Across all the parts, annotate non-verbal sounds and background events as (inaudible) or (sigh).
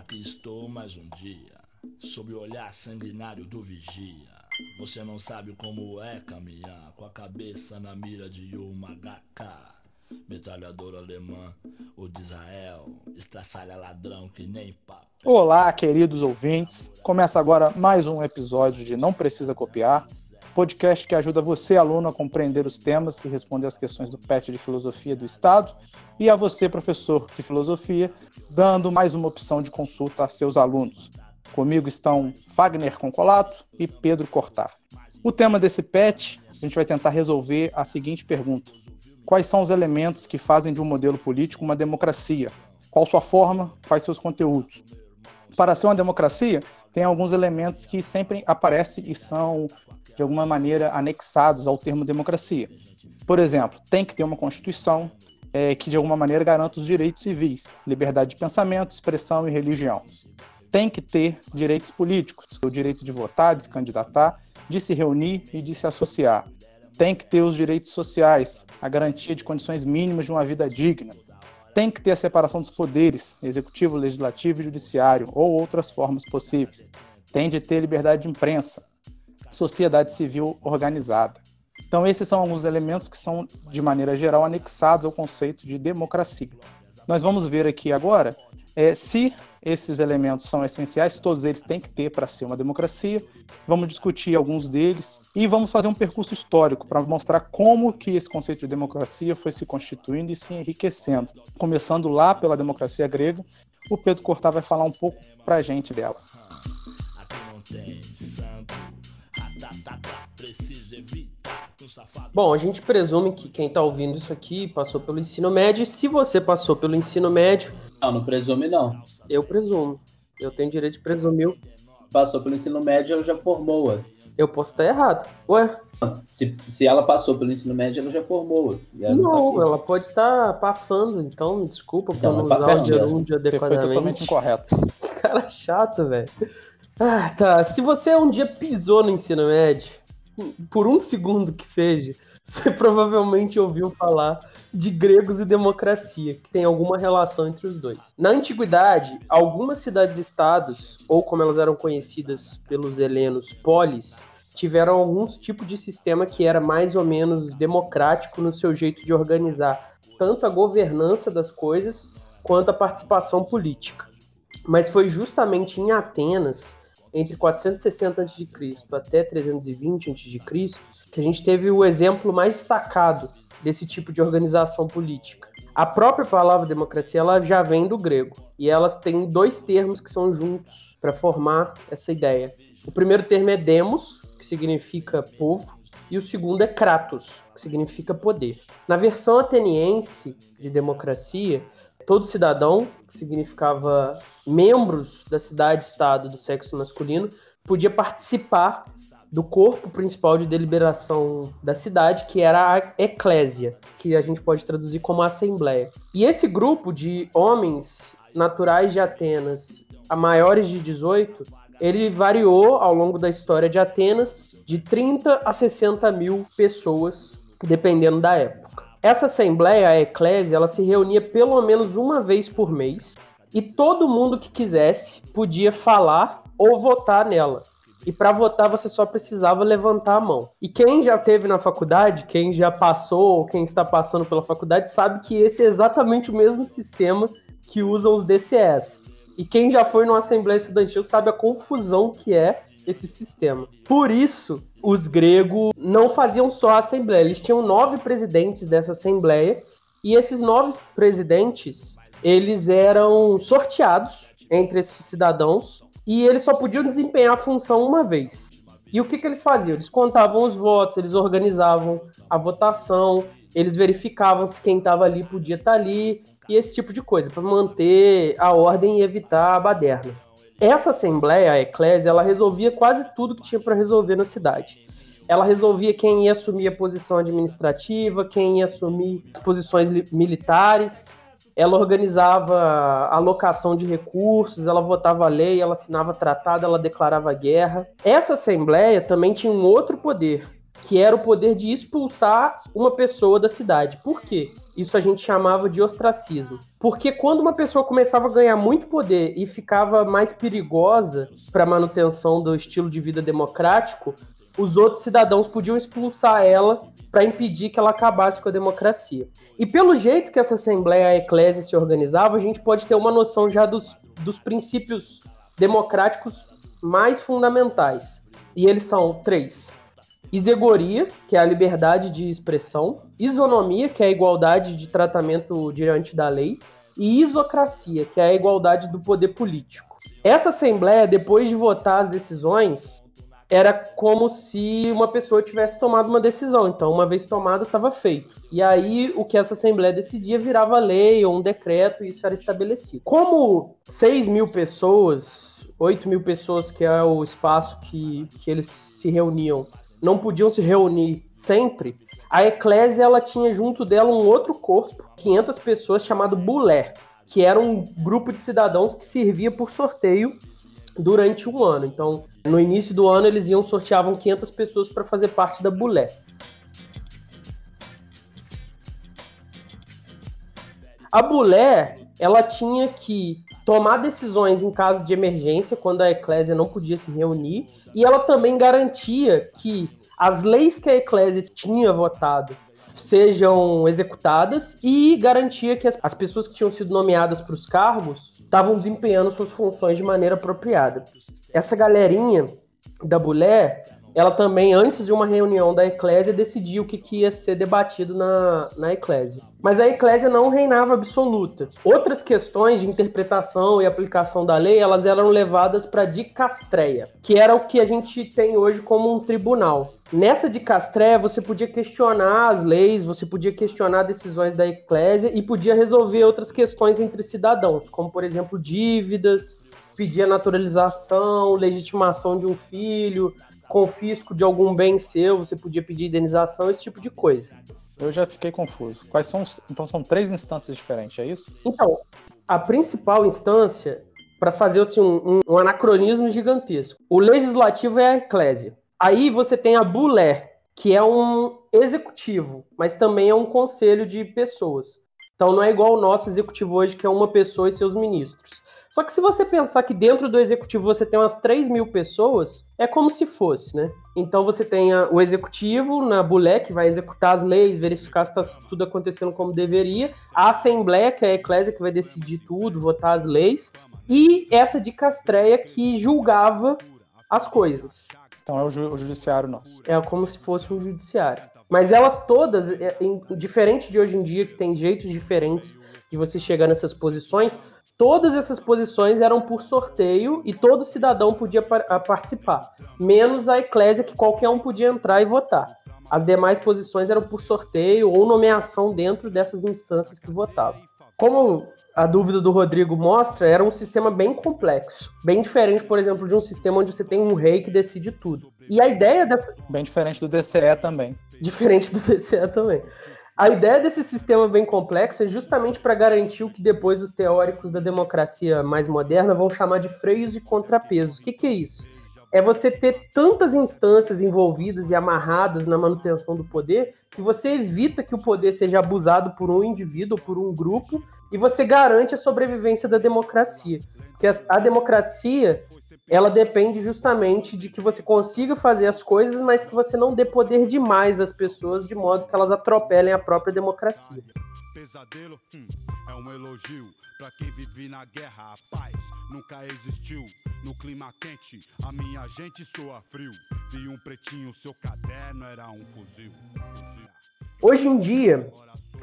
Aqui estou mais um dia, sob o olhar sanguinário do vigia. Você não sabe como é caminhar com a cabeça na mira de uma HK. Metralhadora alemã, o de Israel, estraçalha ladrão que nem papo. Olá, queridos ouvintes. Começa agora mais um episódio de Não Precisa Copiar, podcast que ajuda você, aluno, a compreender os temas e responder as questões do PET de Filosofia do Estado, e a você, professor de Filosofia, dando mais uma opção de consulta a seus alunos. Comigo estão Fagner Concolato e Pedro Cortar. O tema desse PET, a gente vai tentar resolver a seguinte pergunta: Quais são os elementos que fazem de um modelo político uma democracia? Qual sua forma? Quais seus conteúdos? Para ser uma democracia, tem alguns elementos que sempre aparecem e são de alguma maneira anexados ao termo democracia. Por exemplo, tem que ter uma constituição é, que de alguma maneira garanta os direitos civis, liberdade de pensamento, expressão e religião. Tem que ter direitos políticos, o direito de votar, de se candidatar, de se reunir e de se associar. Tem que ter os direitos sociais, a garantia de condições mínimas de uma vida digna. Tem que ter a separação dos poderes, executivo, legislativo e judiciário, ou outras formas possíveis. Tem de ter liberdade de imprensa, sociedade civil organizada. Então, esses são alguns elementos que são, de maneira geral, anexados ao conceito de democracia. Nós vamos ver aqui agora é, se esses elementos são essenciais, todos eles têm que ter para ser uma democracia. Vamos discutir alguns deles e vamos fazer um percurso histórico para mostrar como que esse conceito de democracia foi se constituindo e se enriquecendo. Começando lá pela democracia grega, o Pedro Cortar vai falar um pouco para a gente dela. Aqui não tem santo, Bom, a gente presume que quem está ouvindo isso aqui passou pelo ensino médio. Se você passou pelo ensino médio. Não, não presume, não. Eu presumo. Eu tenho direito de presumir. Passou pelo ensino médio, ela já formou. Eu posso estar errado. Ué? Se, se ela passou pelo ensino médio, ela já formou. Ela não, tá ela pode estar passando, então desculpa por não, não usar o dia adequadamente. Você foi totalmente incorreto. (laughs) Cara chato, velho. Ah, tá. Se você um dia pisou no ensino médio, por um segundo que seja, você (laughs) provavelmente ouviu falar de gregos e democracia, que tem alguma relação entre os dois. Na antiguidade, algumas cidades-estados, ou como elas eram conhecidas pelos helenos, polis, tiveram algum tipo de sistema que era mais ou menos democrático no seu jeito de organizar tanto a governança das coisas quanto a participação política. Mas foi justamente em Atenas entre 460 a.C. até 320 a.C., que a gente teve o exemplo mais destacado desse tipo de organização política. A própria palavra democracia ela já vem do grego e elas têm dois termos que são juntos para formar essa ideia. O primeiro termo é demos, que significa povo, e o segundo é kratos, que significa poder. Na versão ateniense de democracia, todo cidadão, que significava membros da cidade-estado do sexo masculino, podia participar do corpo principal de deliberação da cidade, que era a eclésia, que a gente pode traduzir como assembleia. E esse grupo de homens naturais de Atenas, a maiores de 18, ele variou ao longo da história de Atenas de 30 a 60 mil pessoas, dependendo da época. Essa assembleia, a eclésia, ela se reunia pelo menos uma vez por mês e todo mundo que quisesse podia falar ou votar nela. E para votar você só precisava levantar a mão. E quem já teve na faculdade, quem já passou ou quem está passando pela faculdade sabe que esse é exatamente o mesmo sistema que usam os DCS. E quem já foi numa assembleia estudantil sabe a confusão que é esse sistema. Por isso, os gregos não faziam só a assembleia, eles tinham nove presidentes dessa assembleia, e esses nove presidentes, eles eram sorteados entre esses cidadãos, e eles só podiam desempenhar a função uma vez. E o que, que eles faziam? Eles contavam os votos, eles organizavam a votação, eles verificavam se quem estava ali podia estar tá ali, e esse tipo de coisa, para manter a ordem e evitar a baderna. Essa assembleia, a eclésia, ela resolvia quase tudo que tinha para resolver na cidade. Ela resolvia quem ia assumir a posição administrativa, quem ia assumir as posições militares. Ela organizava a alocação de recursos, ela votava lei, ela assinava tratado, ela declarava guerra. Essa assembleia também tinha um outro poder, que era o poder de expulsar uma pessoa da cidade. Por quê? Isso a gente chamava de ostracismo. Porque quando uma pessoa começava a ganhar muito poder e ficava mais perigosa para a manutenção do estilo de vida democrático, os outros cidadãos podiam expulsar ela para impedir que ela acabasse com a democracia. E pelo jeito que essa Assembleia, a Eclésia, se organizava, a gente pode ter uma noção já dos, dos princípios democráticos mais fundamentais. E eles são três: isegoria, que é a liberdade de expressão, isonomia, que é a igualdade de tratamento diante da lei, e isocracia, que é a igualdade do poder político. Essa Assembleia, depois de votar as decisões, era como se uma pessoa tivesse tomado uma decisão. Então, uma vez tomada, estava feito. E aí, o que essa Assembleia decidia virava lei ou um decreto, e isso era estabelecido. Como 6 mil pessoas, 8 mil pessoas, que é o espaço que, que eles se reuniam, não podiam se reunir sempre, a Eclésia ela tinha junto dela um outro corpo, 500 pessoas, chamado Bulé, que era um grupo de cidadãos que servia por sorteio durante um ano. Então, no início do ano, eles iam sorteavam 500 pessoas para fazer parte da Bulé. A Bulé, ela tinha que tomar decisões em caso de emergência, quando a eclésia não podia se reunir, e ela também garantia que as leis que a eclésia tinha votado sejam executadas e garantia que as, as pessoas que tinham sido nomeadas para os cargos estavam desempenhando suas funções de maneira apropriada. Essa galerinha da Bulé, ela também, antes de uma reunião da Eclésia, decidiu o que, que ia ser debatido na, na Eclésia. Mas a Eclésia não reinava absoluta. Outras questões de interpretação e aplicação da lei, elas eram levadas para dicastreia, que era o que a gente tem hoje como um tribunal. Nessa de Castré, você podia questionar as leis, você podia questionar decisões da eclésia e podia resolver outras questões entre cidadãos, como, por exemplo, dívidas, pedir a naturalização, legitimação de um filho, confisco de algum bem seu, você podia pedir indenização, esse tipo de coisa. Eu já fiquei confuso. Quais são? Então são três instâncias diferentes, é isso? Então, a principal instância, para fazer assim, um, um, um anacronismo gigantesco, o legislativo é a eclésia. Aí você tem a Bulé, que é um executivo, mas também é um conselho de pessoas. Então não é igual o nosso executivo hoje, que é uma pessoa e seus ministros. Só que se você pensar que dentro do executivo você tem umas 3 mil pessoas, é como se fosse, né? Então você tem o executivo na Bulé, que vai executar as leis, verificar se está tudo acontecendo como deveria, a Assembleia, que é a Eclésia, que vai decidir tudo, votar as leis, e essa de Castreia, que julgava as coisas. Então é o, ju o judiciário nosso. É como se fosse um judiciário. Mas elas todas, é, diferente de hoje em dia, que tem jeitos diferentes de você chegar nessas posições, todas essas posições eram por sorteio e todo cidadão podia par participar, menos a eclésia que qualquer um podia entrar e votar. As demais posições eram por sorteio ou nomeação dentro dessas instâncias que votavam. Como a dúvida do Rodrigo mostra, era um sistema bem complexo. Bem diferente, por exemplo, de um sistema onde você tem um rei que decide tudo. E a ideia dessa. Bem diferente do DCE também. Diferente do DCE também. A ideia desse sistema bem complexo é justamente para garantir o que depois os teóricos da democracia mais moderna vão chamar de freios e contrapesos. O que, que é isso? É você ter tantas instâncias envolvidas e amarradas na manutenção do poder que você evita que o poder seja abusado por um indivíduo ou por um grupo e você garante a sobrevivência da democracia. Porque a, a democracia ela depende justamente de que você consiga fazer as coisas, mas que você não dê poder demais às pessoas de modo que elas atropelem a própria democracia. Pesadelo hum, é um elogio para quem vive na guerra. A paz nunca existiu. No clima quente, a minha gente soa frio. Vi um pretinho, seu caderno era um fuzil. fuzil. Hoje em dia,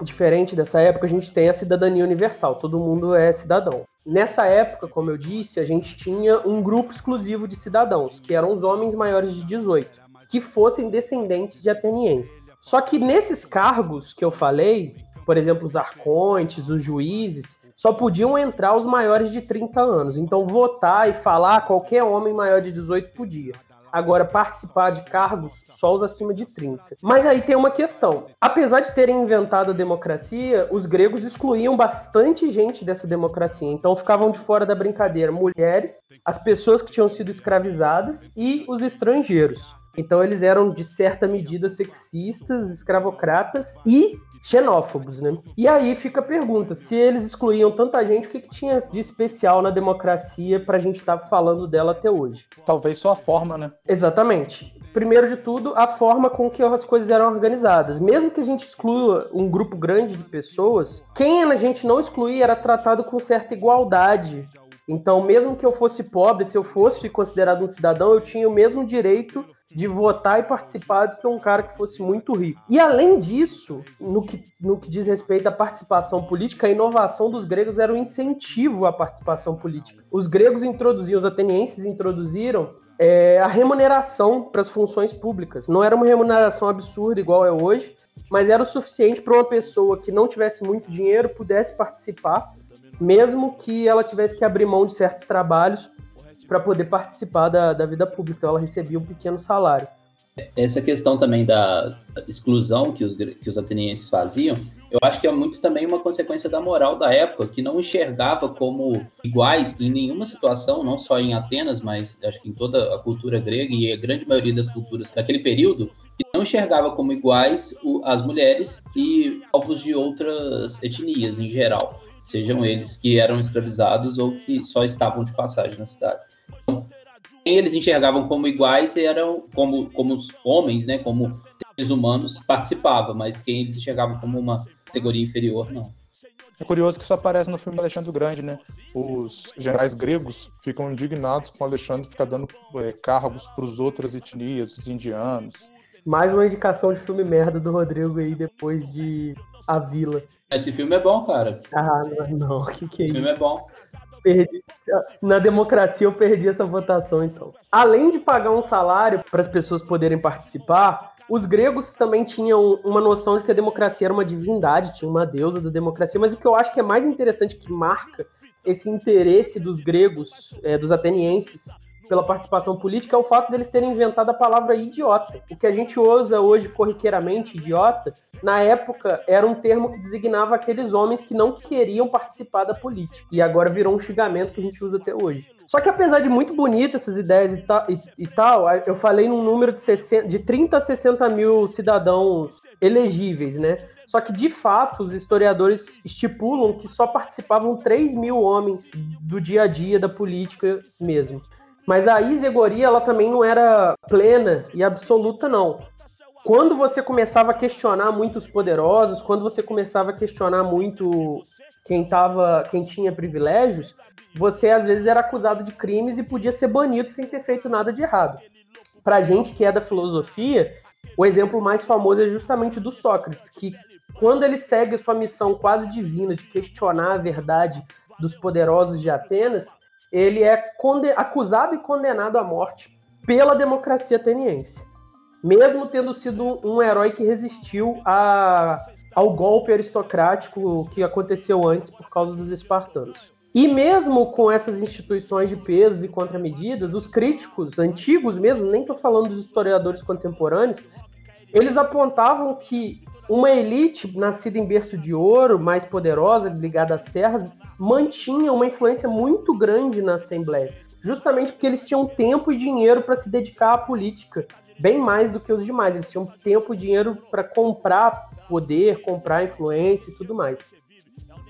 diferente dessa época, a gente tem a cidadania universal, todo mundo é cidadão. Nessa época, como eu disse, a gente tinha um grupo exclusivo de cidadãos, que eram os homens maiores de 18, que fossem descendentes de atenienses. Só que nesses cargos que eu falei, por exemplo, os arcontes, os juízes, só podiam entrar os maiores de 30 anos. Então, votar e falar, qualquer homem maior de 18 podia. Agora, participar de cargos só os acima de 30. Mas aí tem uma questão. Apesar de terem inventado a democracia, os gregos excluíam bastante gente dessa democracia. Então ficavam de fora da brincadeira mulheres, as pessoas que tinham sido escravizadas e os estrangeiros. Então eles eram, de certa medida, sexistas, escravocratas e xenófobos, né? E aí fica a pergunta: se eles excluíam tanta gente, o que, que tinha de especial na democracia para a gente estar tá falando dela até hoje? Talvez só a forma, né? Exatamente. Primeiro de tudo, a forma com que as coisas eram organizadas. Mesmo que a gente exclua um grupo grande de pessoas, quem a gente não excluía era tratado com certa igualdade. Então, mesmo que eu fosse pobre, se eu fosse considerado um cidadão, eu tinha o mesmo direito de votar e participar do que um cara que fosse muito rico. E além disso, no que, no que diz respeito à participação política, a inovação dos gregos era um incentivo à participação política. Os gregos introduziam, os atenienses introduziram é, a remuneração para as funções públicas. Não era uma remuneração absurda igual é hoje, mas era o suficiente para uma pessoa que não tivesse muito dinheiro pudesse participar, mesmo que ela tivesse que abrir mão de certos trabalhos para poder participar da, da vida pública. Então ela recebia um pequeno salário. Essa questão também da exclusão que os, que os atenienses faziam, eu acho que é muito também uma consequência da moral da época, que não enxergava como iguais em nenhuma situação, não só em Atenas, mas acho que em toda a cultura grega e a grande maioria das culturas daquele período, que não enxergava como iguais as mulheres e povos de outras etnias em geral, sejam eles que eram escravizados ou que só estavam de passagem na cidade. Quem eles enxergavam como iguais eram como, como os homens, né, como seres humanos, participava, mas quem eles enxergavam como uma categoria inferior, não. É curioso que isso aparece no filme Alexandre o Grande, né? Os generais gregos ficam indignados com Alexandre ficar dando é, cargos para os outras etnias, os indianos. Mais uma indicação de filme merda do Rodrigo aí depois de A Vila. Esse filme é bom, cara. Ah, não, não. O (laughs) que, que é isso? Esse filme é bom perdi. Na democracia eu perdi essa votação, então. Além de pagar um salário para as pessoas poderem participar, os gregos também tinham uma noção de que a democracia era uma divindade, tinha uma deusa da democracia, mas o que eu acho que é mais interessante, que marca esse interesse dos gregos, é, dos atenienses, pela participação política é o fato deles terem inventado a palavra idiota. O que a gente usa hoje corriqueiramente, idiota, na época era um termo que designava aqueles homens que não queriam participar da política. E agora virou um xingamento que a gente usa até hoje. Só que apesar de muito bonitas essas ideias e, ta, e, e, tal, eu falei num número de, 60, de 30 a 60 mil cidadãos elegíveis, né? Só que, de fato, os historiadores estipulam que só participavam 3 mil homens do dia a dia da política mesmo. Mas a isegoria, ela também não era plena e absoluta, não. Quando você começava a questionar muito os poderosos, quando você começava a questionar muito quem, tava, quem tinha privilégios, você às vezes era acusado de crimes e podia ser banido sem ter feito nada de errado. Pra gente que é da filosofia, o exemplo mais famoso é justamente do Sócrates, que quando ele segue sua missão quase divina de questionar a verdade dos poderosos de Atenas, ele é acusado e condenado à morte pela democracia ateniense. Mesmo tendo sido um herói que resistiu a, ao golpe aristocrático que aconteceu antes por causa dos espartanos. E mesmo com essas instituições de pesos e contramedidas, os críticos antigos mesmo, nem estou falando dos historiadores contemporâneos, eles apontavam que uma elite nascida em berço de ouro, mais poderosa, ligada às terras, mantinha uma influência muito grande na Assembleia, justamente porque eles tinham tempo e dinheiro para se dedicar à política, bem mais do que os demais. Eles tinham tempo e dinheiro para comprar poder, comprar influência e tudo mais.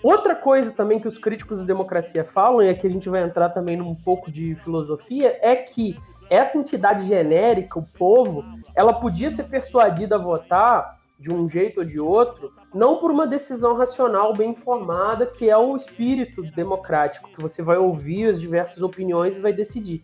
Outra coisa também que os críticos da democracia falam, e aqui a gente vai entrar também num pouco de filosofia, é que essa entidade genérica, o povo, ela podia ser persuadida a votar de um jeito ou de outro, não por uma decisão racional bem informada, que é o espírito democrático, que você vai ouvir as diversas opiniões e vai decidir.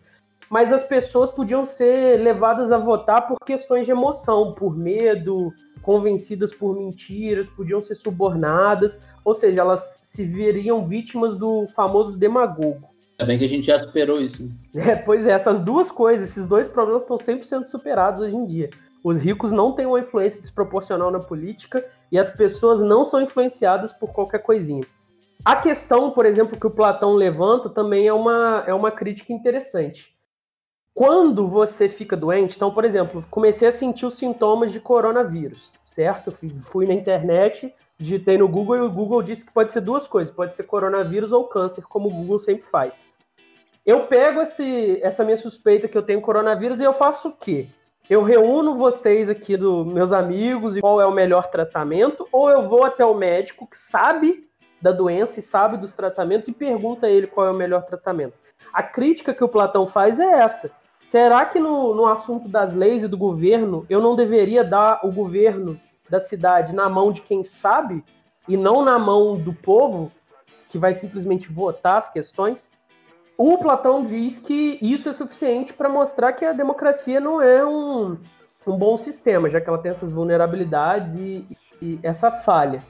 Mas as pessoas podiam ser levadas a votar por questões de emoção, por medo, convencidas por mentiras, podiam ser subornadas, ou seja, elas se veriam vítimas do famoso demagogo. É bem que a gente já superou isso. (laughs) É, pois é, essas duas coisas, esses dois problemas estão 100% superados hoje em dia. Os ricos não têm uma influência desproporcional na política e as pessoas não são influenciadas por qualquer coisinha. A questão, por exemplo, que o Platão levanta também é uma, é uma crítica interessante. Quando você fica doente, então, por exemplo, comecei a sentir os sintomas de coronavírus, certo? Fui na internet, digitei no Google e o Google disse que pode ser duas coisas: pode ser coronavírus ou câncer, como o Google sempre faz. Eu pego esse, essa minha suspeita que eu tenho coronavírus e eu faço o quê? Eu reúno vocês aqui, do, meus amigos, e qual é o melhor tratamento, ou eu vou até o médico que sabe da doença e sabe dos tratamentos e pergunta a ele qual é o melhor tratamento. A crítica que o Platão faz é essa. Será que no, no assunto das leis e do governo, eu não deveria dar o governo da cidade na mão de quem sabe e não na mão do povo, que vai simplesmente votar as questões? O Platão diz que isso é suficiente para mostrar que a democracia não é um, um bom sistema, já que ela tem essas vulnerabilidades e, e essa falha.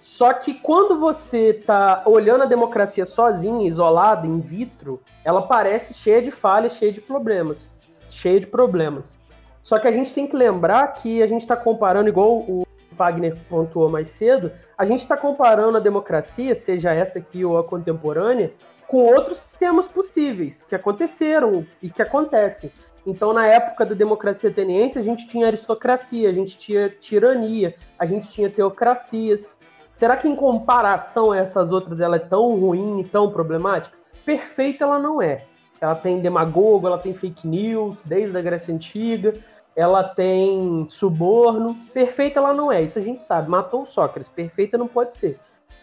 Só que quando você está olhando a democracia sozinha, isolada, in vitro, ela parece cheia de falhas, cheia de problemas. Cheia de problemas. Só que a gente tem que lembrar que a gente está comparando, igual o Fagner pontuou mais cedo, a gente está comparando a democracia, seja essa aqui ou a contemporânea, com outros sistemas possíveis que aconteceram e que acontecem. Então, na época da democracia ateniense, a gente tinha aristocracia, a gente tinha tirania, a gente tinha teocracias. Será que, em comparação a essas outras, ela é tão ruim e tão problemática? Perfeita ela não é. Ela tem demagogo, ela tem fake news, desde a Grécia Antiga, ela tem suborno. Perfeita ela não é, isso a gente sabe. Matou o Sócrates, perfeita não pode ser.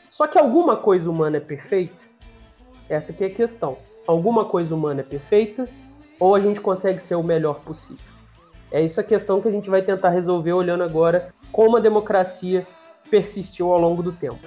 Só que alguma coisa humana é perfeita? Essa aqui é a questão. Alguma coisa humana é perfeita ou a gente consegue ser o melhor possível? É isso a questão que a gente vai tentar resolver olhando agora como a democracia persistiu ao longo do tempo.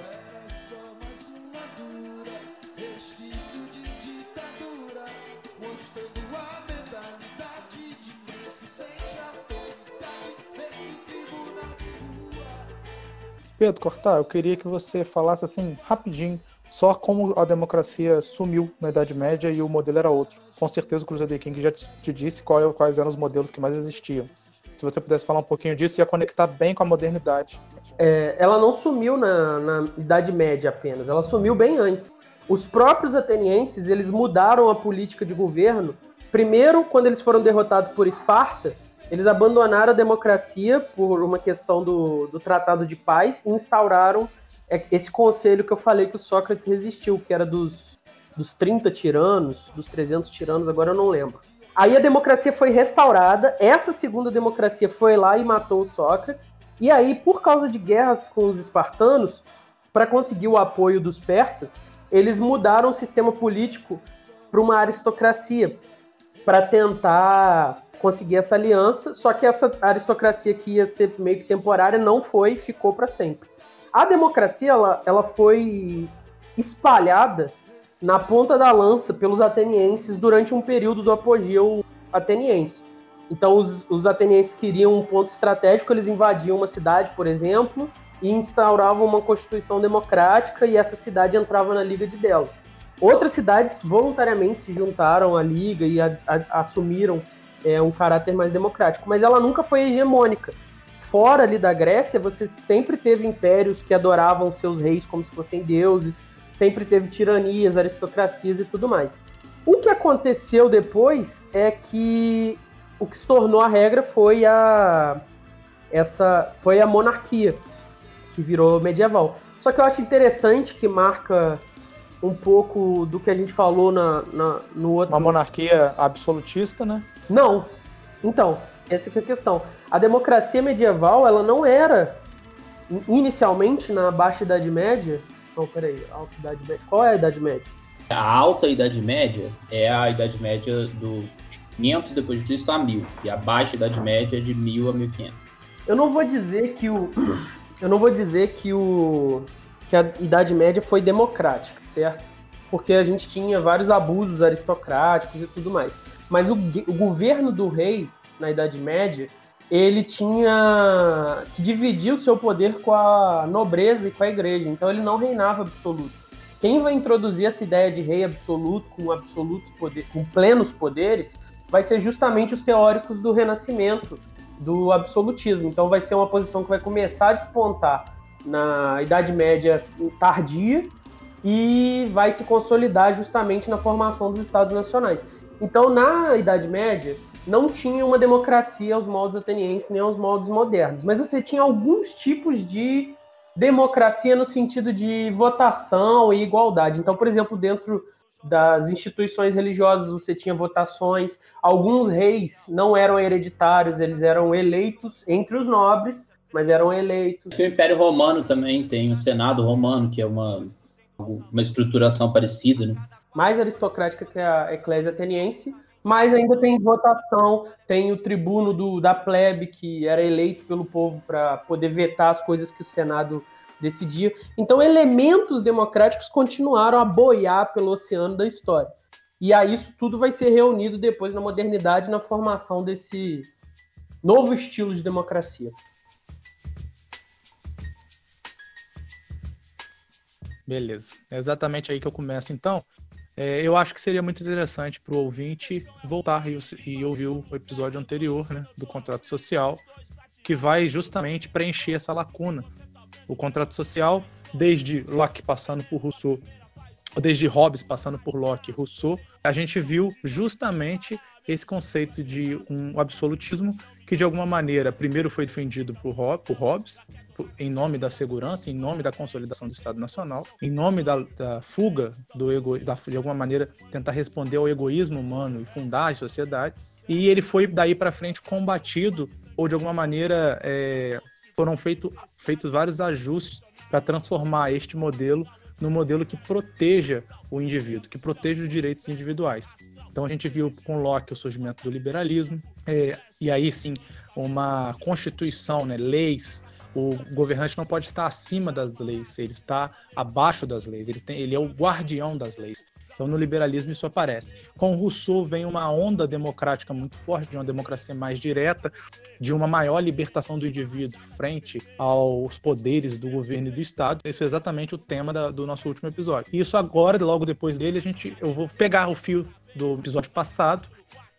Pedro Cortar, eu queria que você falasse assim rapidinho só como a democracia sumiu na Idade Média e o modelo era outro. Com certeza o Crusader King já te disse qual, quais eram os modelos que mais existiam. Se você pudesse falar um pouquinho disso, ia conectar bem com a modernidade. É, ela não sumiu na, na Idade Média apenas, ela sumiu bem antes. Os próprios atenienses, eles mudaram a política de governo. Primeiro, quando eles foram derrotados por Esparta, eles abandonaram a democracia por uma questão do, do Tratado de Paz e instauraram é esse conselho que eu falei que o Sócrates resistiu, que era dos, dos 30 tiranos, dos 300 tiranos, agora eu não lembro. Aí a democracia foi restaurada, essa segunda democracia foi lá e matou o Sócrates, e aí, por causa de guerras com os espartanos, para conseguir o apoio dos persas, eles mudaram o sistema político para uma aristocracia, para tentar conseguir essa aliança, só que essa aristocracia que ia ser meio que temporária não foi ficou para sempre. A democracia ela, ela foi espalhada na ponta da lança pelos atenienses durante um período do apogeu ateniense. Então, os, os atenienses queriam um ponto estratégico, eles invadiam uma cidade, por exemplo, e instauravam uma constituição democrática, e essa cidade entrava na Liga de Delos. Outras cidades voluntariamente se juntaram à Liga e a, a, assumiram é, um caráter mais democrático, mas ela nunca foi hegemônica fora ali da Grécia, você sempre teve impérios que adoravam seus reis como se fossem deuses, sempre teve tiranias, aristocracias e tudo mais. O que aconteceu depois é que o que se tornou a regra foi a essa foi a monarquia que virou medieval. Só que eu acho interessante que marca um pouco do que a gente falou na, na no outro. Uma monarquia absolutista, né? Não. Então, essa é a questão. A democracia medieval, ela não era inicialmente na Baixa Idade Média. Não, peraí, Alta Idade Média. Qual é a Idade Média? A Alta Idade Média é a Idade Média do 500 depois de Cristo a 1000 e a Baixa Idade Média é de 1000 a 1500. Eu não vou dizer que o (coughs) eu não vou dizer que o que a Idade Média foi democrática, certo? Porque a gente tinha vários abusos aristocráticos e tudo mais. Mas o, o governo do rei na Idade Média, ele tinha que dividir o seu poder com a nobreza e com a igreja, então ele não reinava absoluto. Quem vai introduzir essa ideia de rei absoluto, com absolutos poderes, com plenos poderes, vai ser justamente os teóricos do Renascimento, do absolutismo. Então vai ser uma posição que vai começar a despontar na Idade Média tardia e vai se consolidar justamente na formação dos Estados Nacionais. Então, na Idade Média, não tinha uma democracia aos moldes atenienses nem aos moldes modernos, mas você tinha alguns tipos de democracia no sentido de votação e igualdade. Então, por exemplo, dentro das instituições religiosas, você tinha votações. Alguns reis não eram hereditários, eles eram eleitos entre os nobres, mas eram eleitos. O Império Romano também tem o Senado Romano, que é uma, uma estruturação parecida, né? Mais aristocrática que a Eclésia Ateniense, mas ainda tem votação, tem o tribuno do, da plebe, que era eleito pelo povo para poder vetar as coisas que o Senado decidia. Então, elementos democráticos continuaram a boiar pelo oceano da história. E aí, isso tudo vai ser reunido depois na modernidade, na formação desse novo estilo de democracia. Beleza. É exatamente aí que eu começo, então. É, eu acho que seria muito interessante para o ouvinte voltar e, e, ouvir o episódio anterior né, do contrato social, que vai justamente preencher essa lacuna. O contrato social, desde Locke passando por Rousseau, desde Hobbes passando por Locke e Rousseau, a gente viu justamente esse conceito de um absolutismo que de alguma maneira primeiro foi defendido por, Hobbes em nome da segurança, em nome da consolidação do Estado Nacional, em nome da, da fuga do ego, da, de alguma maneira tentar responder ao egoísmo humano e fundar as sociedades. E ele foi daí para frente combatido ou de alguma maneira é, foram feito, feitos vários ajustes para transformar este modelo no modelo que proteja o indivíduo, que proteja os direitos individuais. Então a gente viu com Locke o surgimento do liberalismo, é, e aí sim uma constituição, né, leis. O governante não pode estar acima das leis, ele está abaixo das leis, ele, tem, ele é o guardião das leis. Então, no liberalismo, isso aparece. Com Rousseau vem uma onda democrática muito forte, de uma democracia mais direta, de uma maior libertação do indivíduo frente aos poderes do governo e do Estado. Esse é exatamente o tema da, do nosso último episódio. E isso agora, logo depois dele, a gente, eu vou pegar o fio do episódio passado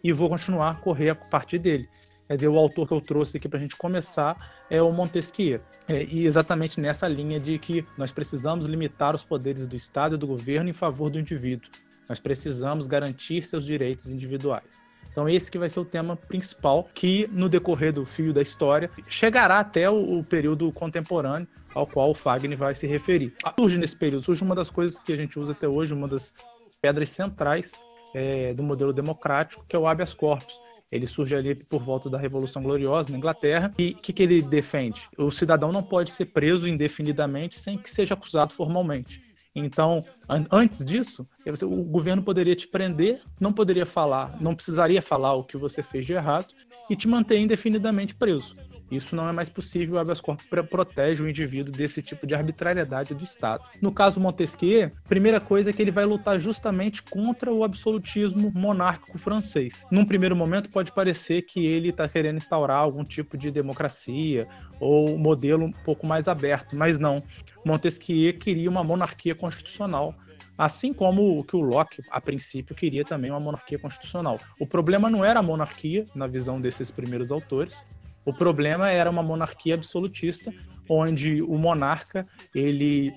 e vou continuar a correr a partir dele. Quer dizer, o autor que eu trouxe aqui para a gente começar é o Montesquieu. É, e exatamente nessa linha de que nós precisamos limitar os poderes do Estado e do governo em favor do indivíduo. Nós precisamos garantir seus direitos individuais. Então esse que vai ser o tema principal que no decorrer do fio da história chegará até o, o período contemporâneo ao qual o Fagner vai se referir. Surge nesse período, surge uma das coisas que a gente usa até hoje, uma das pedras centrais é, do modelo democrático, que é o habeas corpus ele surge ali por volta da Revolução Gloriosa na Inglaterra. E o que, que ele defende? O cidadão não pode ser preso indefinidamente sem que seja acusado formalmente. Então, an antes disso, o governo poderia te prender, não poderia falar, não precisaria falar o que você fez de errado e te manter indefinidamente preso. Isso não é mais possível, o habeas corpus protege o indivíduo desse tipo de arbitrariedade do Estado. No caso Montesquieu, primeira coisa é que ele vai lutar justamente contra o absolutismo monárquico francês. Num primeiro momento pode parecer que ele está querendo instaurar algum tipo de democracia ou modelo um pouco mais aberto, mas não. Montesquieu queria uma monarquia constitucional assim como o que o Locke, a princípio, queria também uma monarquia constitucional. O problema não era a monarquia, na visão desses primeiros autores, o problema era uma monarquia absolutista, onde o monarca ele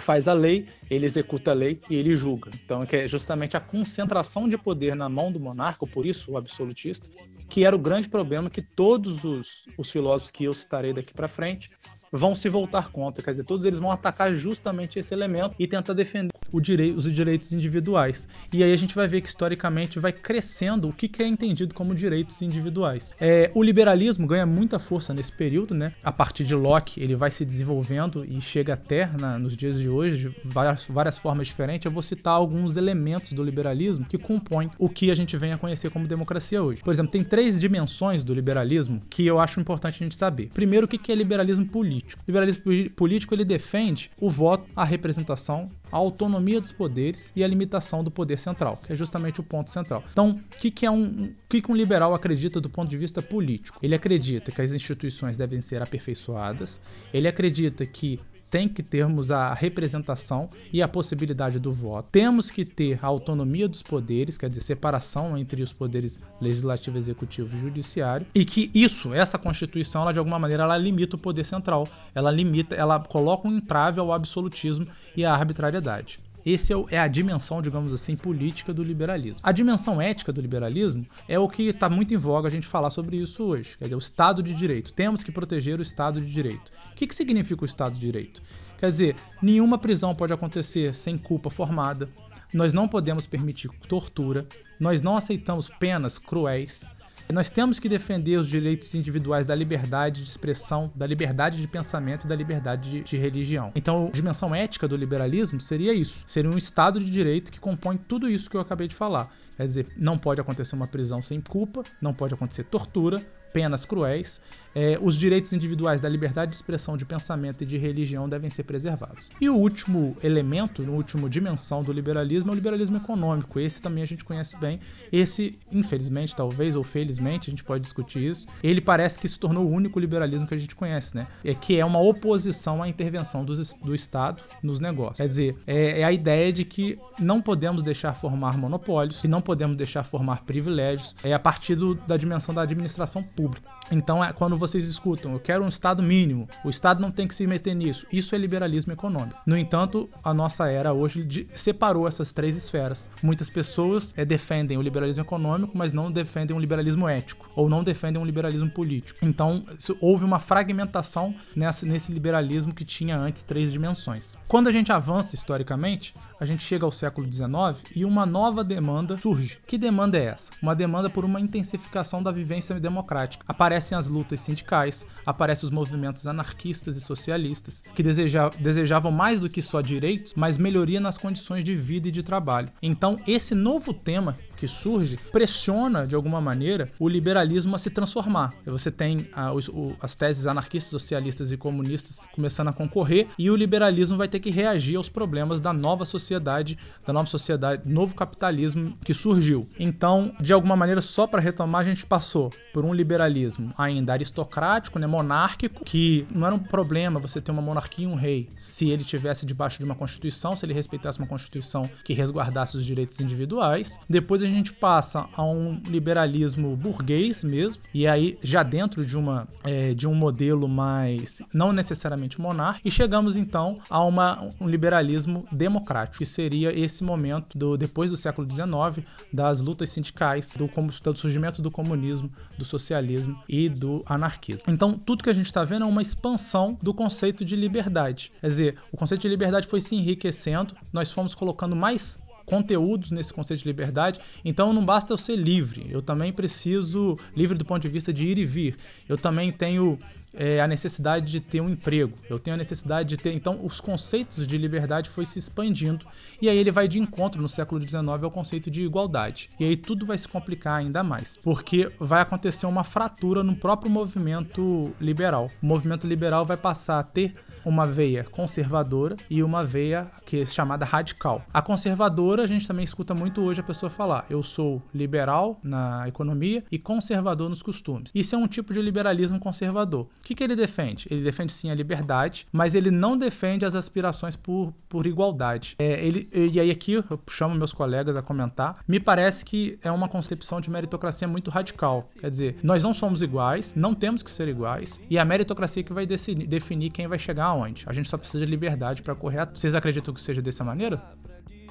faz a lei, ele executa a lei e ele julga. Então, que é justamente a concentração de poder na mão do monarca, por isso o absolutista, que era o grande problema que todos os, os filósofos que eu citarei daqui para frente vão se voltar contra. Quer dizer, todos eles vão atacar justamente esse elemento e tentar defender direi os direitos individuais. E aí a gente vai ver que historicamente vai crescendo o que, que é entendido como direitos individuais. É, o liberalismo ganha muita força nesse período, né? A partir de Locke, ele vai se desenvolvendo e chega até na, nos dias de hoje várias, várias formas diferentes. Eu vou citar alguns elementos do liberalismo que compõem o que a gente vem a conhecer como democracia hoje. Por exemplo, tem três dimensões do liberalismo que eu acho importante a gente saber. Primeiro, o que é liberalismo político? O liberalismo político ele defende o voto, a representação, a autonomia dos poderes e a limitação do poder central, que é justamente o ponto central. Então, o que, que, é um, que, que um liberal acredita do ponto de vista político? Ele acredita que as instituições devem ser aperfeiçoadas, ele acredita que tem que termos a representação e a possibilidade do voto. Temos que ter a autonomia dos poderes, quer dizer, separação entre os poderes legislativo, executivo e judiciário, e que isso, essa Constituição, ela de alguma maneira ela limita o poder central, ela limita, ela coloca um entrave ao absolutismo e à arbitrariedade. Esse é, é a dimensão, digamos assim, política do liberalismo. A dimensão ética do liberalismo é o que está muito em voga a gente falar sobre isso hoje. Quer dizer, o Estado de Direito. Temos que proteger o Estado de Direito. O que, que significa o Estado de Direito? Quer dizer, nenhuma prisão pode acontecer sem culpa formada. nós não podemos permitir tortura, nós não aceitamos penas cruéis. Nós temos que defender os direitos individuais da liberdade de expressão, da liberdade de pensamento e da liberdade de, de, religião. Então, a dimensão ética do liberalismo seria isso: seria um Estado de direito que compõe tudo isso que eu acabei de falar. Quer dizer, não pode acontecer uma prisão sem culpa, não pode acontecer tortura, penas cruéis, é, os direitos individuais da liberdade de expressão de pensamento e de religião devem ser preservados. E o último elemento, a última dimensão do liberalismo é o liberalismo econômico. Esse também a gente conhece bem. Esse, infelizmente, talvez, ou felizmente, a gente pode discutir isso. Ele parece que se tornou o único liberalismo que a gente conhece, né? É que é uma oposição à intervenção do, do Estado nos negócios. Quer dizer, é, é a ideia de que não podemos deixar formar monopólios, que não podemos deixar formar privilégios, é a partir do, da dimensão da administração pública. Então, é, quando vocês escutam, eu quero um Estado mínimo, o Estado não tem que se meter nisso, isso é liberalismo econômico. No entanto, a nossa era hoje separou essas três esferas. Muitas pessoas é, defendem o liberalismo econômico, mas não defendem um liberalismo ético, ou não defendem um liberalismo político. Então, houve uma fragmentação nessa, nesse liberalismo que tinha antes três dimensões. Quando a gente avança historicamente, a gente chega ao século XIX e uma nova demanda surge. Que demanda é essa? Uma demanda por uma intensificação da vivência democrática. Aparecem as lutas sindicais, aparecem os movimentos anarquistas e socialistas, que deseja, desejavam mais do que só direitos, mas melhoria nas condições de vida e de trabalho. Então, esse novo tema que surge pressiona, de alguma maneira, o liberalismo a se transformar. Você tem a, os, o, as teses anarquistas, socialistas e comunistas começando a concorrer e o liberalismo vai ter que reagir aos problemas da nova sociedade, da nova sociedade, novo capitalismo que surgiu. Então, de alguma maneira, só para retomar, a gente passou por um liberalismo ainda aristocrático, né, monárquico, que não era um problema você ter uma monarquia e um rei se ele tivesse debaixo de uma constituição, se ele respeitasse uma constituição que resguardasse os direitos individuais. Depois a gente passa a um liberalismo burguês mesmo, e aí já dentro de, uma, é, de um modelo mais não necessariamente monárquico, e chegamos então a uma, um liberalismo democrático, que seria esse momento do depois do século XIX, das lutas sindicais, do, do surgimento do comunismo, do socialismo e do anarquismo. Então, tudo que a gente está vendo é uma expansão do conceito de liberdade. Quer dizer, o conceito de liberdade foi se enriquecendo, nós fomos colocando mais conteúdos nesse conceito de liberdade. Então não basta eu ser livre, eu também preciso, livre do ponto de vista de ir e vir. Eu também tenho é, a necessidade de ter um emprego, eu tenho a necessidade de ter. Então, os conceitos de liberdade foi se expandindo e aí ele vai de encontro no século XIX ao conceito de igualdade. E aí tudo vai se complicar ainda mais, porque vai acontecer uma fratura no próprio movimento liberal. O movimento liberal vai passar a ter uma veia conservadora e uma veia que é chamada radical. A conservadora, a gente também escuta muito hoje a pessoa falar: eu sou liberal na economia e conservador nos costumes. Isso é um tipo de liberalismo conservador. O que, que ele defende? Ele defende sim a liberdade, mas ele não defende as aspirações por, por igualdade. É, ele, e aí aqui eu chamo meus colegas a comentar. Me parece que é uma concepção de meritocracia muito radical. Quer dizer, nós não somos iguais, não temos que ser iguais, e a meritocracia que vai definir quem vai chegar aonde? A gente só precisa de liberdade para correr. Vocês acreditam que seja dessa maneira?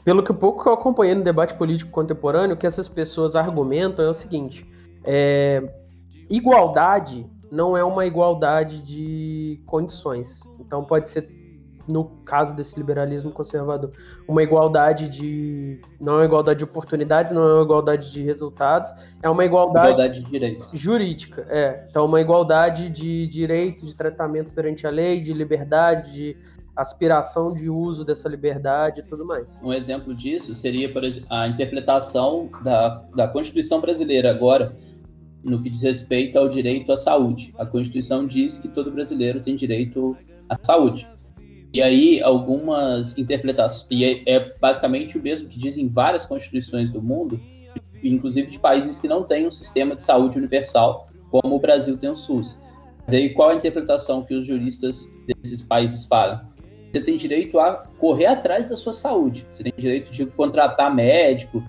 Pelo que pouco que eu acompanhei no debate político contemporâneo, o que essas pessoas argumentam é o seguinte: é, igualdade não é uma igualdade de condições. Então pode ser no caso desse liberalismo conservador, uma igualdade de. Não é uma igualdade de oportunidades, não é uma igualdade de resultados, é uma igualdade, igualdade de direitos. jurídica. É. Então, uma igualdade de direito, de tratamento perante a lei, de liberdade, de aspiração de uso dessa liberdade e tudo mais. Um exemplo disso seria, por exemplo, a interpretação da, da Constituição brasileira agora, no que diz respeito ao direito à saúde. A Constituição diz que todo brasileiro tem direito à saúde. E aí, algumas interpretações. E é, é, basicamente o mesmo que dizem várias constituições do mundo, inclusive de países que não têm um sistema de saúde universal, como o Brasil tem o SUS. Mas aí, qual a interpretação que os juristas desses países falam? Você tem direito a correr atrás da sua saúde. Você tem direito de contratar médico.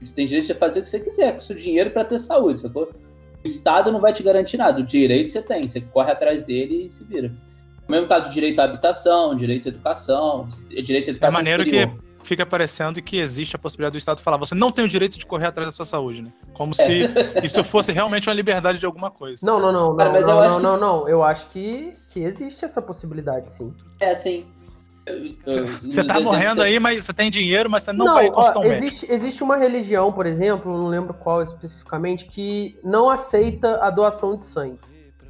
Você tem direito de fazer o que você quiser com o seu dinheiro para ter saúde. Sacou? O Estado não vai te garantir nada. O direito você tem. Você corre atrás dele e se vira. No mesmo caso, direito à habitação, direito à educação, direito à educação. É maneiro superior. que fica parecendo que existe a possibilidade do Estado falar: você não tem o direito de correr atrás da sua saúde, né? Como é. se isso fosse realmente uma liberdade de alguma coisa. Não, não, não. Cara, não, mas não, eu não, acho não, que... não, Eu acho que, que existe essa possibilidade, sim. É, sim. Você tá morrendo aí, mas você tem dinheiro, mas você não, não vai consultar um existe, existe uma religião, por exemplo, não lembro qual especificamente, que não aceita a doação de sangue.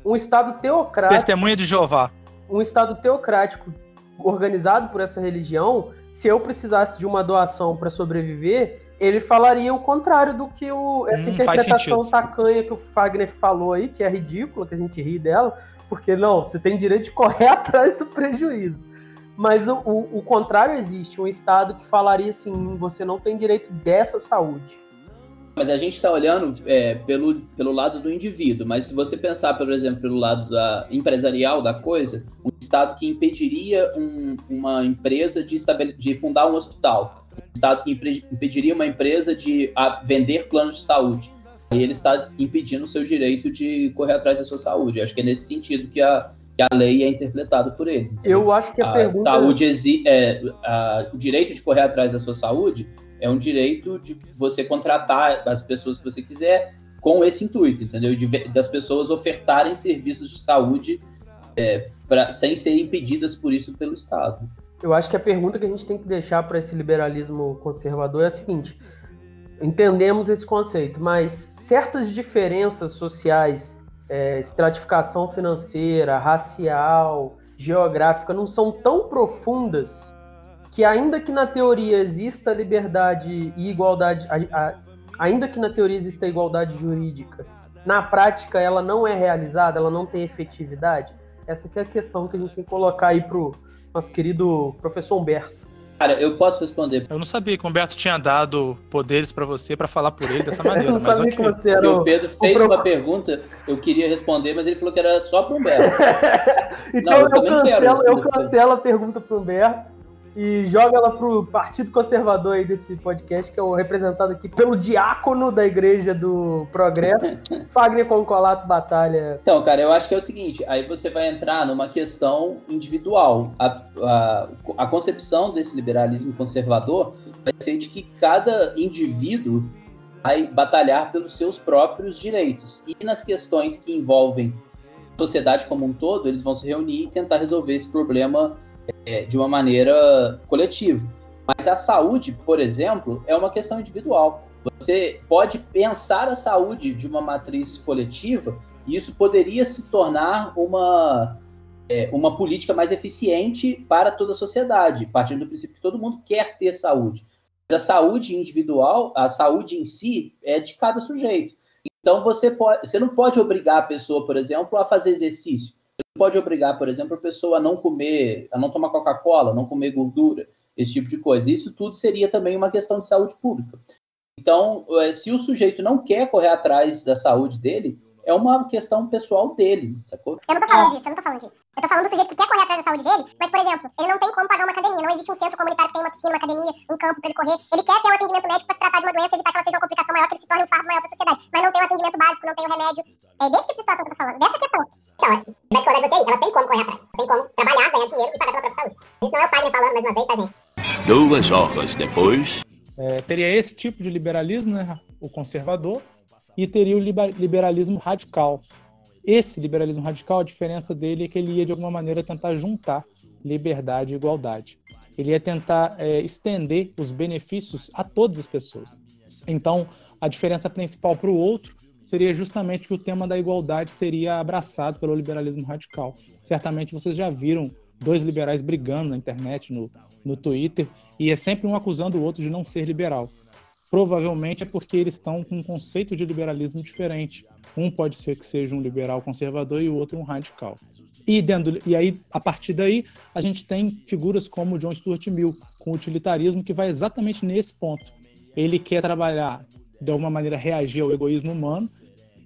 Um Estado teocrático. Testemunha de Jeová. Um Estado teocrático organizado por essa religião, se eu precisasse de uma doação para sobreviver, ele falaria o contrário do que o, essa hum, interpretação tacanha que o Fagner falou aí, que é ridícula, que a gente ri dela, porque não, você tem direito de correr (laughs) atrás do prejuízo. Mas o, o, o contrário existe, um Estado que falaria assim, você não tem direito dessa saúde. Mas a gente está olhando é, pelo, pelo lado do indivíduo, mas se você pensar, por exemplo, pelo lado da empresarial da coisa, um Estado que impediria um, uma empresa de, de fundar um hospital, um Estado que impediria uma empresa de vender planos de saúde, aí ele está impedindo o seu direito de correr atrás da sua saúde. Eu acho que é nesse sentido que a, que a lei é interpretada por eles. Entendeu? Eu acho que a, a pergunta... saúde é, a, o direito de correr atrás da sua saúde é um direito de você contratar as pessoas que você quiser com esse intuito, entendeu? De, das pessoas ofertarem serviços de saúde é, pra, sem serem impedidas por isso pelo Estado. Eu acho que a pergunta que a gente tem que deixar para esse liberalismo conservador é a seguinte: entendemos esse conceito, mas certas diferenças sociais é, estratificação financeira, racial, geográfica, não são tão profundas que, ainda que na teoria exista liberdade e igualdade, a, a, ainda que na teoria exista igualdade jurídica, na prática ela não é realizada, ela não tem efetividade? Essa é a questão que a gente tem que colocar aí pro nosso querido professor Humberto. Cara, eu posso responder. Eu não sabia que o Humberto tinha dado poderes para você para falar por ele dessa (laughs) maneira. eu não mas sabia okay. que você era o, o Pedro fez o uma pergunta, eu queria responder, mas ele falou que era só pro Humberto. (laughs) então não, eu, eu, cancelo, eu cancelo a pergunta pro Humberto e joga ela pro Partido Conservador aí desse podcast, que é o representado aqui pelo diácono da Igreja do Progresso, (laughs) Fagner Concolato Batalha. Então, cara, eu acho que é o seguinte, aí você vai entrar numa questão individual. A, a, a concepção desse liberalismo conservador vai ser de que cada indivíduo vai batalhar pelos seus próprios direitos. E nas questões que envolvem a sociedade como um todo, eles vão se reunir e tentar resolver esse problema é, de uma maneira coletiva. Mas a saúde, por exemplo, é uma questão individual. Você pode pensar a saúde de uma matriz coletiva e isso poderia se tornar uma, é, uma política mais eficiente para toda a sociedade, partindo do princípio que todo mundo quer ter saúde. Mas a saúde individual, a saúde em si, é de cada sujeito. Então você, pode, você não pode obrigar a pessoa, por exemplo, a fazer exercício pode obrigar, por exemplo, a pessoa a não comer, a não tomar Coca-Cola, não comer gordura, esse tipo de coisa. Isso tudo seria também uma questão de saúde pública. Então, eh, se o sujeito não quer correr atrás da saúde dele, é uma questão pessoal dele, sacou? Eu não tô falando disso, eu não tô falando disso. Eu tô falando do sujeito que quer correr atrás da saúde dele, mas, por exemplo, ele não tem como pagar uma academia. Não existe um centro comunitário que tem uma piscina, uma academia, um campo pra ele correr. Ele quer ter um atendimento médico pra se tratar de uma doença, evitar que ela seja uma complicação maior, que ele se torne um fardo maior pra sociedade. Mas não tem um atendimento básico, não tem um remédio. É desse tipo de situação que eu tô falando, dessa questão. Então, vai discordar de você aí, ela tem como correr atrás. Ela tem como trabalhar, ganhar dinheiro e pagar pela própria saúde. Isso não é o Fagner falando mais uma vez, tá, gente? Duas horas depois. É, teria esse tipo de liberalismo, né? O conservador, e teria o liberalismo radical, esse liberalismo radical, a diferença dele é que ele ia, de alguma maneira, tentar juntar liberdade e igualdade. Ele ia tentar é, estender os benefícios a todas as pessoas. Então, a diferença principal para o outro seria justamente que o tema da igualdade seria abraçado pelo liberalismo radical. Certamente vocês já viram dois liberais brigando na internet, no, no Twitter, e é sempre um acusando o outro de não ser liberal. Provavelmente é porque eles estão com um conceito de liberalismo diferente. Um pode ser que seja um liberal conservador e o outro um radical. E, dentro, e aí, a partir daí, a gente tem figuras como John Stuart Mill, com utilitarismo, que vai exatamente nesse ponto. Ele quer trabalhar, de alguma maneira, reagir ao egoísmo humano,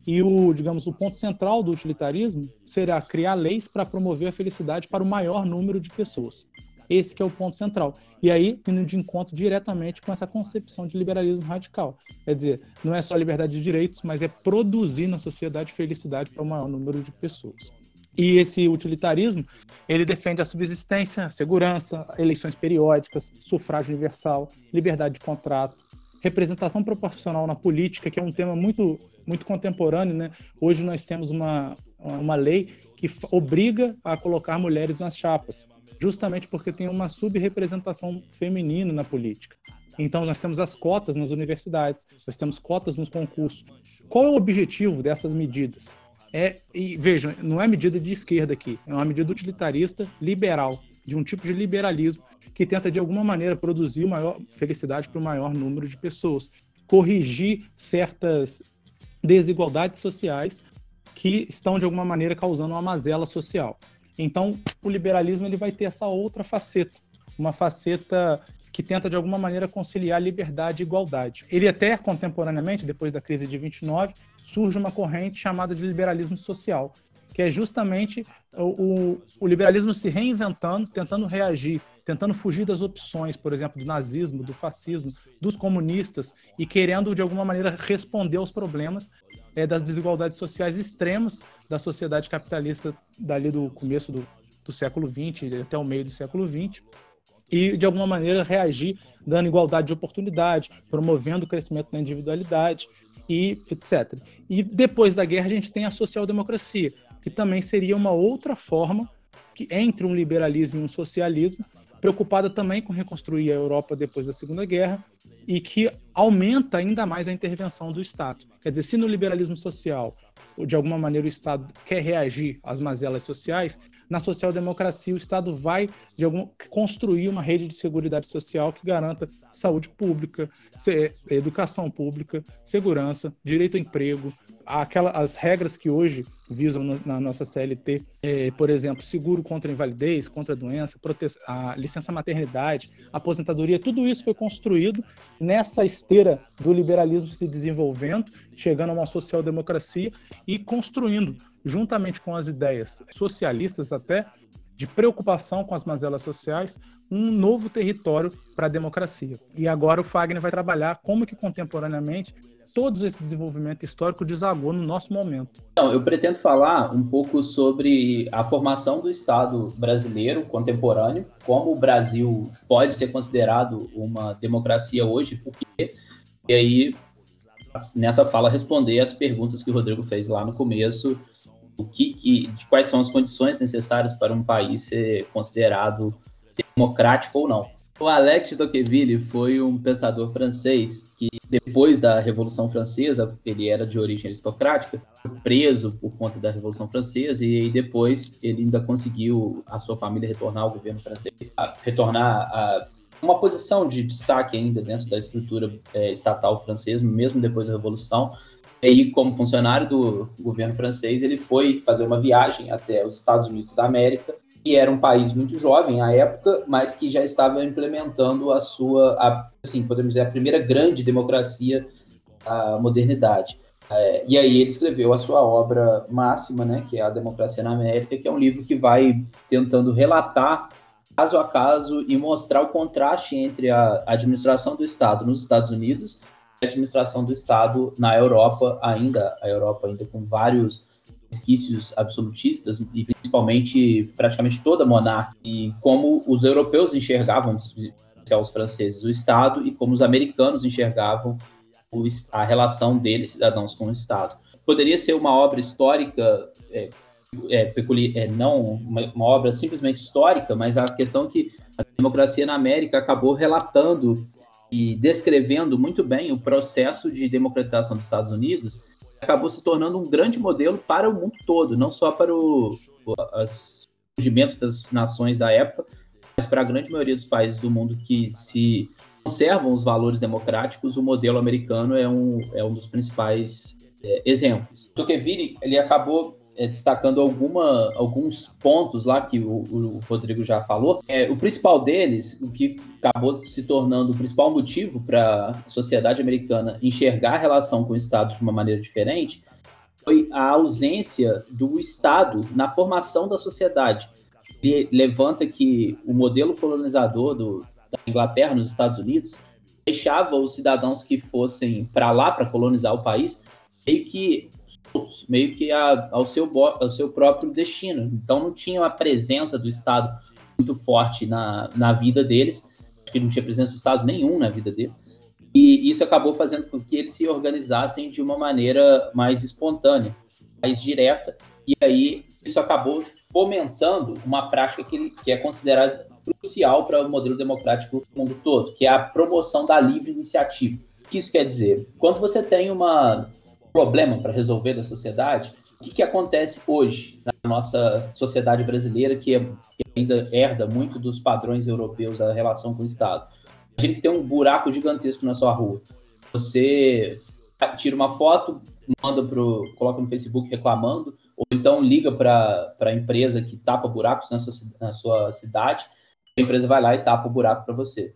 e o, digamos, o ponto central do utilitarismo será criar leis para promover a felicidade para o maior número de pessoas. Esse é o ponto central. E aí, indo de encontro diretamente com essa concepção de liberalismo radical. Quer dizer, não é só liberdade de direitos, mas é produzir na sociedade felicidade para o maior número de pessoas. E esse utilitarismo, ele defende a subsistência, a segurança, eleições periódicas, sufrágio universal, liberdade de contrato, representação proporcional na política, que é um tema muito, muito contemporâneo. Né? Hoje nós temos uma, uma lei que obriga a colocar mulheres nas chapas justamente porque tem uma subrepresentação feminina na política. Então, nós temos as cotas nas universidades, nós temos cotas nos concursos. Qual é o objetivo dessas medidas? É, e vejam, não é medida de esquerda aqui, é uma medida utilitarista liberal, de um tipo de liberalismo que tenta, de alguma maneira, produzir maior felicidade para o maior número de pessoas, corrigir certas desigualdades sociais que estão, de alguma maneira, causando uma mazela social. Então, o liberalismo ele vai ter essa outra faceta, uma faceta que tenta de alguma maneira conciliar liberdade e igualdade. Ele até contemporaneamente, depois da crise de 29, surge uma corrente chamada de liberalismo social, que é justamente o, o, o liberalismo se reinventando, tentando reagir, tentando fugir das opções, por exemplo, do nazismo, do fascismo, dos comunistas e querendo de alguma maneira responder aos problemas é, das desigualdades sociais extremas da sociedade capitalista dali do começo do, do século XX até o meio do século XX e, de alguma maneira, reagir dando igualdade de oportunidade, promovendo o crescimento da individualidade e etc. E depois da guerra a gente tem a social-democracia, que também seria uma outra forma que entre um liberalismo e um socialismo, preocupada também com reconstruir a Europa depois da Segunda Guerra e que aumenta ainda mais a intervenção do Estado. Quer dizer, se no liberalismo social, de alguma maneira, o Estado quer reagir às mazelas sociais, na social-democracia o Estado vai de algum, construir uma rede de segurança social que garanta saúde pública, educação pública, segurança, direito ao emprego, aquela, as regras que hoje visam no, na nossa CLT, é, por exemplo, seguro contra invalidez, contra doença, a licença maternidade, aposentadoria, tudo isso foi construído nessa esteira do liberalismo se desenvolvendo, chegando a uma social-democracia e construindo juntamente com as ideias socialistas até, de preocupação com as mazelas sociais, um novo território para a democracia. E agora o Fagner vai trabalhar como que contemporaneamente todo esse desenvolvimento histórico desagou no nosso momento. Então, eu pretendo falar um pouco sobre a formação do Estado brasileiro contemporâneo, como o Brasil pode ser considerado uma democracia hoje, porque e aí nessa fala responder as perguntas que o Rodrigo fez lá no começo o que, que, quais são as condições necessárias para um país ser considerado democrático ou não. O Alex Tocqueville foi um pensador francês que, depois da Revolução Francesa, ele era de origem aristocrática, foi preso por conta da Revolução Francesa e depois ele ainda conseguiu a sua família retornar ao governo francês, a retornar a uma posição de destaque ainda dentro da estrutura é, estatal francesa, mesmo depois da Revolução, e aí, como funcionário do governo francês, ele foi fazer uma viagem até os Estados Unidos da América, que era um país muito jovem à época, mas que já estava implementando a sua, a, assim, podemos dizer, a primeira grande democracia da modernidade. É, e aí ele escreveu a sua obra máxima, né, que é A Democracia na América, que é um livro que vai tentando relatar caso a caso e mostrar o contraste entre a administração do Estado nos Estados Unidos administração do Estado na Europa ainda, a Europa ainda com vários resquícios absolutistas e principalmente praticamente toda monarquia e como os europeus enxergavam os franceses o Estado e como os americanos enxergavam a relação deles cidadãos com o Estado. Poderia ser uma obra histórica é, é, é, não uma, uma, obra simplesmente histórica, mas a questão que a democracia na América acabou relatando e descrevendo muito bem o processo de democratização dos Estados Unidos, acabou se tornando um grande modelo para o mundo todo, não só para o, o surgimento das nações da época, mas para a grande maioria dos países do mundo que se conservam os valores democráticos, o modelo americano é um, é um dos principais é, exemplos. Tocqueville ele acabou destacando alguma, alguns pontos lá que o, o Rodrigo já falou. É, o principal deles, o que acabou se tornando o principal motivo para a sociedade americana enxergar a relação com o Estado de uma maneira diferente, foi a ausência do Estado na formação da sociedade. Ele levanta que o modelo colonizador do, da Inglaterra nos Estados Unidos deixava os cidadãos que fossem para lá para colonizar o país meio que meio que a, ao, seu, ao seu próprio destino. Então não tinha a presença do Estado muito forte na, na vida deles, que não tinha presença do Estado nenhum na vida deles, e isso acabou fazendo com que eles se organizassem de uma maneira mais espontânea, mais direta, e aí isso acabou fomentando uma prática que, que é considerada crucial para o modelo democrático do mundo todo, que é a promoção da livre iniciativa. O que isso quer dizer? Quando você tem um problema para resolver da sociedade, o que, que, acontece hoje na nossa sociedade brasileira, que, é, que, ainda herda muito dos padrões europeus da relação com o Estado? A gente tem um buraco gigantesco na sua rua. Você tira uma foto, manda pro, coloca no Facebook reclamando, ou então liga para a empresa que tapa buracos na sua, na sua cidade, a empresa vai lá e tapa o buraco para você.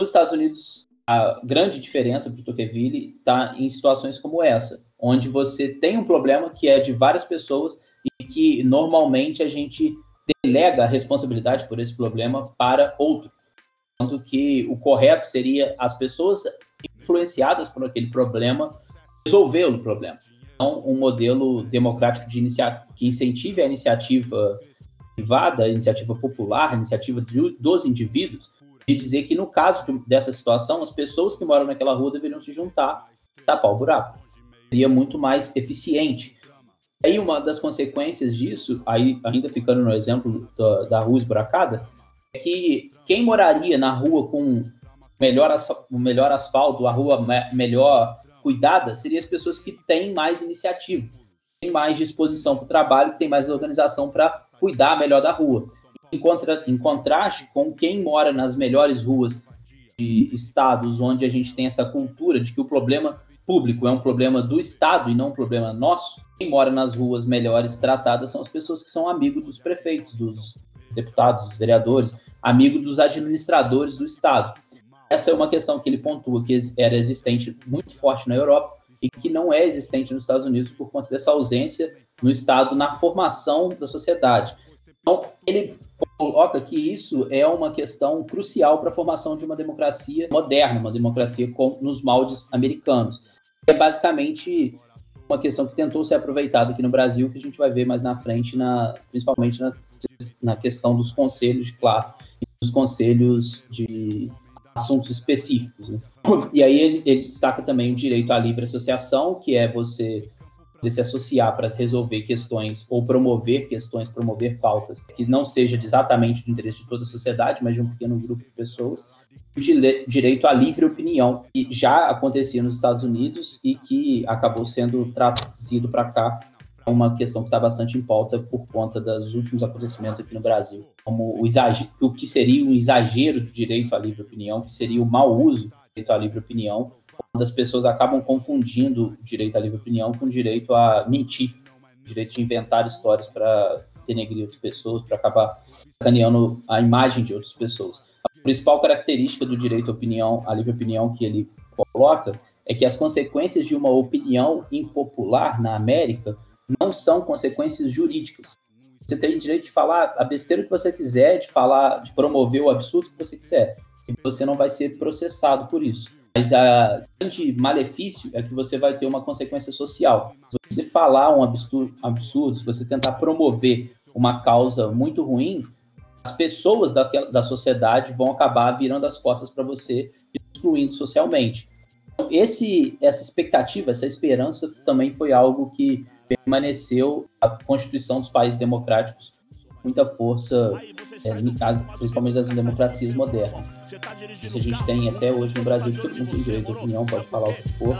Nos Estados Unidos, a grande diferença para o Tocqueville está em situações como essa, onde você tem um problema que é de várias pessoas e que normalmente a gente delega a responsabilidade por esse problema para outro. Tanto que o correto seria as pessoas influenciadas por aquele problema resolver o problema. Então, um modelo democrático de inicia que incentive a iniciativa privada, a iniciativa popular, a iniciativa de, dos indivíduos, e dizer que no caso de, dessa situação, as pessoas que moram naquela rua deveriam se juntar e tapar o buraco. Seria muito mais eficiente. Aí uma das consequências disso, aí ainda ficando no exemplo da, da rua esburacada, é que quem moraria na rua com melhor, o melhor asfalto, a rua me melhor cuidada, seriam as pessoas que têm mais iniciativa, têm mais disposição para o trabalho, têm mais organização para cuidar melhor da rua. Em, contra, em contraste com quem mora nas melhores ruas de estados onde a gente tem essa cultura de que o problema público é um problema do Estado e não um problema nosso, quem mora nas ruas melhores tratadas são as pessoas que são amigos dos prefeitos, dos deputados, dos vereadores, amigos dos administradores do Estado. Essa é uma questão que ele pontua que era existente muito forte na Europa e que não é existente nos Estados Unidos por conta dessa ausência no Estado na formação da sociedade. Então, ele coloca que isso é uma questão crucial para a formação de uma democracia moderna, uma democracia com, nos moldes americanos. É basicamente uma questão que tentou ser aproveitada aqui no Brasil, que a gente vai ver mais na frente, na, principalmente na, na questão dos conselhos de classe e dos conselhos de assuntos específicos. Né? (laughs) E aí ele, ele, destaca também o direito à livre associação, que é você se associar para resolver questões ou promover questões, promover pautas que não seja exatamente do interesse de toda a sociedade, mas de um pequeno grupo de pessoas. O direito à livre opinião, que já acontecia nos Estados Unidos e que acabou sendo trazido para cá uma questão que está bastante em pauta por conta dos últimos acontecimentos aqui no Brasil, como o, exagero, o que seria um exagero do direito à livre opinião, que seria o mau uso do direito à livre opinião, quando as pessoas acabam confundindo direito à livre opinião com direito a mentir, direito de inventar histórias para denegrir outras pessoas, para acabar sacaneando a imagem de outras pessoas. A principal característica do direito à opinião, à livre opinião que ele coloca, é que as consequências de uma opinião impopular na América não são consequências jurídicas. Você tem direito de falar a besteira que você quiser, de falar, de promover o absurdo que você quiser, e você não vai ser processado por isso. Mas a grande malefício é que você vai ter uma consequência social. Se você falar um absurdo, se você tentar promover uma causa muito ruim, as pessoas daquela, da sociedade vão acabar virando as costas para você, excluindo socialmente. Então, esse, essa expectativa, essa esperança também foi algo que permaneceu a Constituição dos países democráticos muita força, é, no caso, principalmente das democracias modernas. Isso a gente tem até hoje no Brasil, todo mundo tem direito de opinião, pode falar o que for,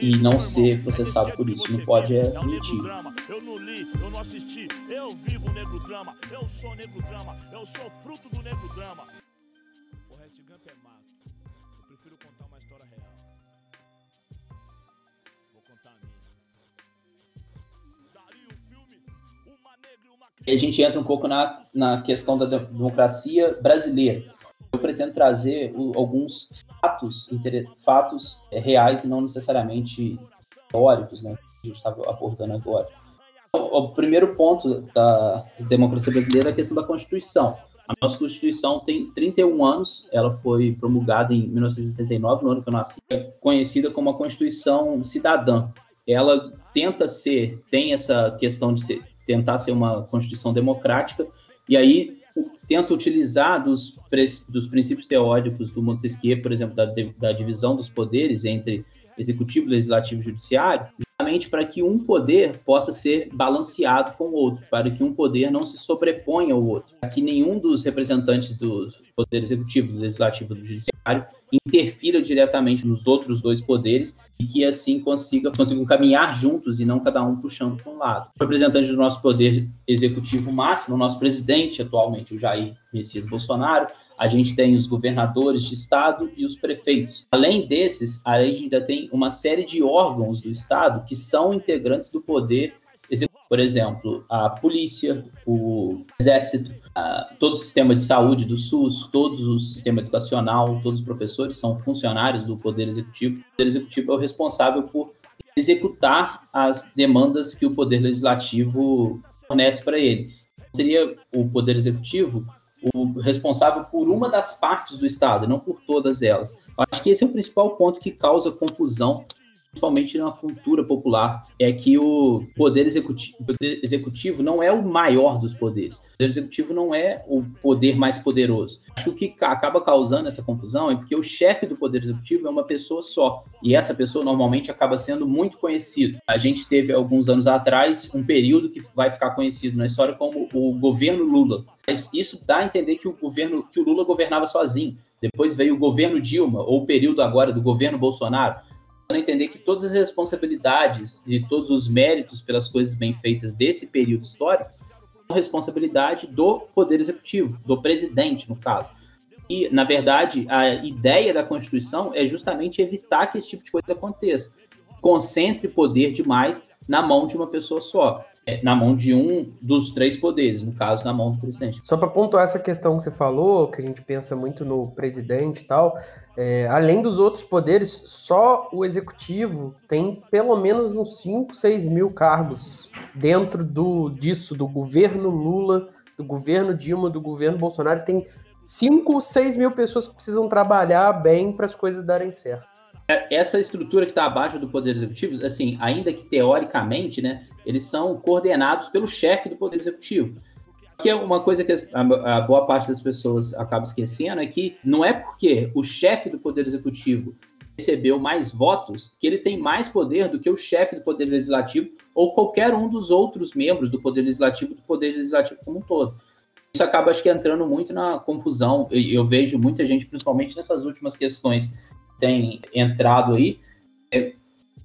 e não ser processado por isso. Não pode é mentir. Eu não li, eu não assisti, eu vivo negro drama, eu sou negro drama, eu sou fruto do negro drama. A gente entra um pouco na, na questão da democracia brasileira. Eu pretendo trazer o, alguns fatos, fatos é, reais e não necessariamente teóricos, né? Que a gente estava abordando agora. Então, o primeiro ponto da democracia brasileira é a questão da Constituição. A nossa Constituição tem 31 anos, ela foi promulgada em 1989, no ano que eu nasci. É conhecida como a Constituição Cidadã. Ela tenta ser, tem essa questão de ser tentar ser uma constituição democrática, e aí tenta utilizar dos, dos princípios teóricos do Montesquieu, por exemplo, da, da divisão dos poderes entre executivo, legislativo e judiciário, justamente para que um poder possa ser balanceado com o outro, para que um poder não se sobreponha ao outro, para que nenhum dos representantes do poder executivo, do legislativo e do judiciário interfira diretamente nos outros dois poderes e que assim consiga, consigam caminhar juntos e não cada um puxando para um lado. O representante do nosso poder executivo máximo, o nosso presidente atualmente, o Jair Messias Bolsonaro, a gente tem os governadores de estado e os prefeitos. Além desses, a gente ainda tem uma série de órgãos do estado que são integrantes do poder executivo. Por exemplo, a polícia, o exército, a, todo o sistema de saúde do SUS, todo o sistema educacional, todos os professores são funcionários do poder executivo. O poder executivo é o responsável por executar as demandas que o poder legislativo fornece para ele. Seria o poder executivo o responsável por uma das partes do Estado, não por todas elas. Acho que esse é o principal ponto que causa confusão, principalmente na cultura popular, é que o poder executivo, poder executivo não é o maior dos poderes. O poder executivo não é o poder mais poderoso. Acho que o que acaba causando essa confusão é porque o chefe do poder executivo é uma pessoa só, e essa pessoa normalmente acaba sendo muito conhecido. A gente teve alguns anos atrás um período que vai ficar conhecido na história como o governo Lula. Mas isso dá a entender que o governo que o Lula governava sozinho. Depois veio o governo Dilma, ou o período agora do governo Bolsonaro entender que todas as responsabilidades e todos os méritos pelas coisas bem feitas desse período histórico são responsabilidade do Poder Executivo, do presidente, no caso. E, na verdade, a ideia da Constituição é justamente evitar que esse tipo de coisa aconteça. Concentre poder demais na mão de uma pessoa só. É, na mão de um dos três poderes, no caso, na mão do presidente. Só para pontuar essa questão que você falou, que a gente pensa muito no presidente e tal, é, além dos outros poderes, só o executivo tem pelo menos uns 5, 6 mil cargos dentro do, disso, do governo Lula, do governo Dilma, do governo Bolsonaro. Tem 5, 6 mil pessoas que precisam trabalhar bem para as coisas darem certo. Essa estrutura que está abaixo do Poder Executivo, assim, ainda que teoricamente, né, eles são coordenados pelo chefe do Poder Executivo que é uma coisa que a, a, boa parte das pessoas acaba esquecendo é que não é porque o chefe do Poder Executivo recebeu mais votos que ele tem mais poder do que o chefe do Poder Legislativo ou qualquer um dos outros membros do Poder Legislativo do Poder Legislativo como um todo. Isso acaba, acho que, entrando muito na confusão. Eu, eu vejo muita gente, principalmente nessas últimas questões, tem entrado aí, é,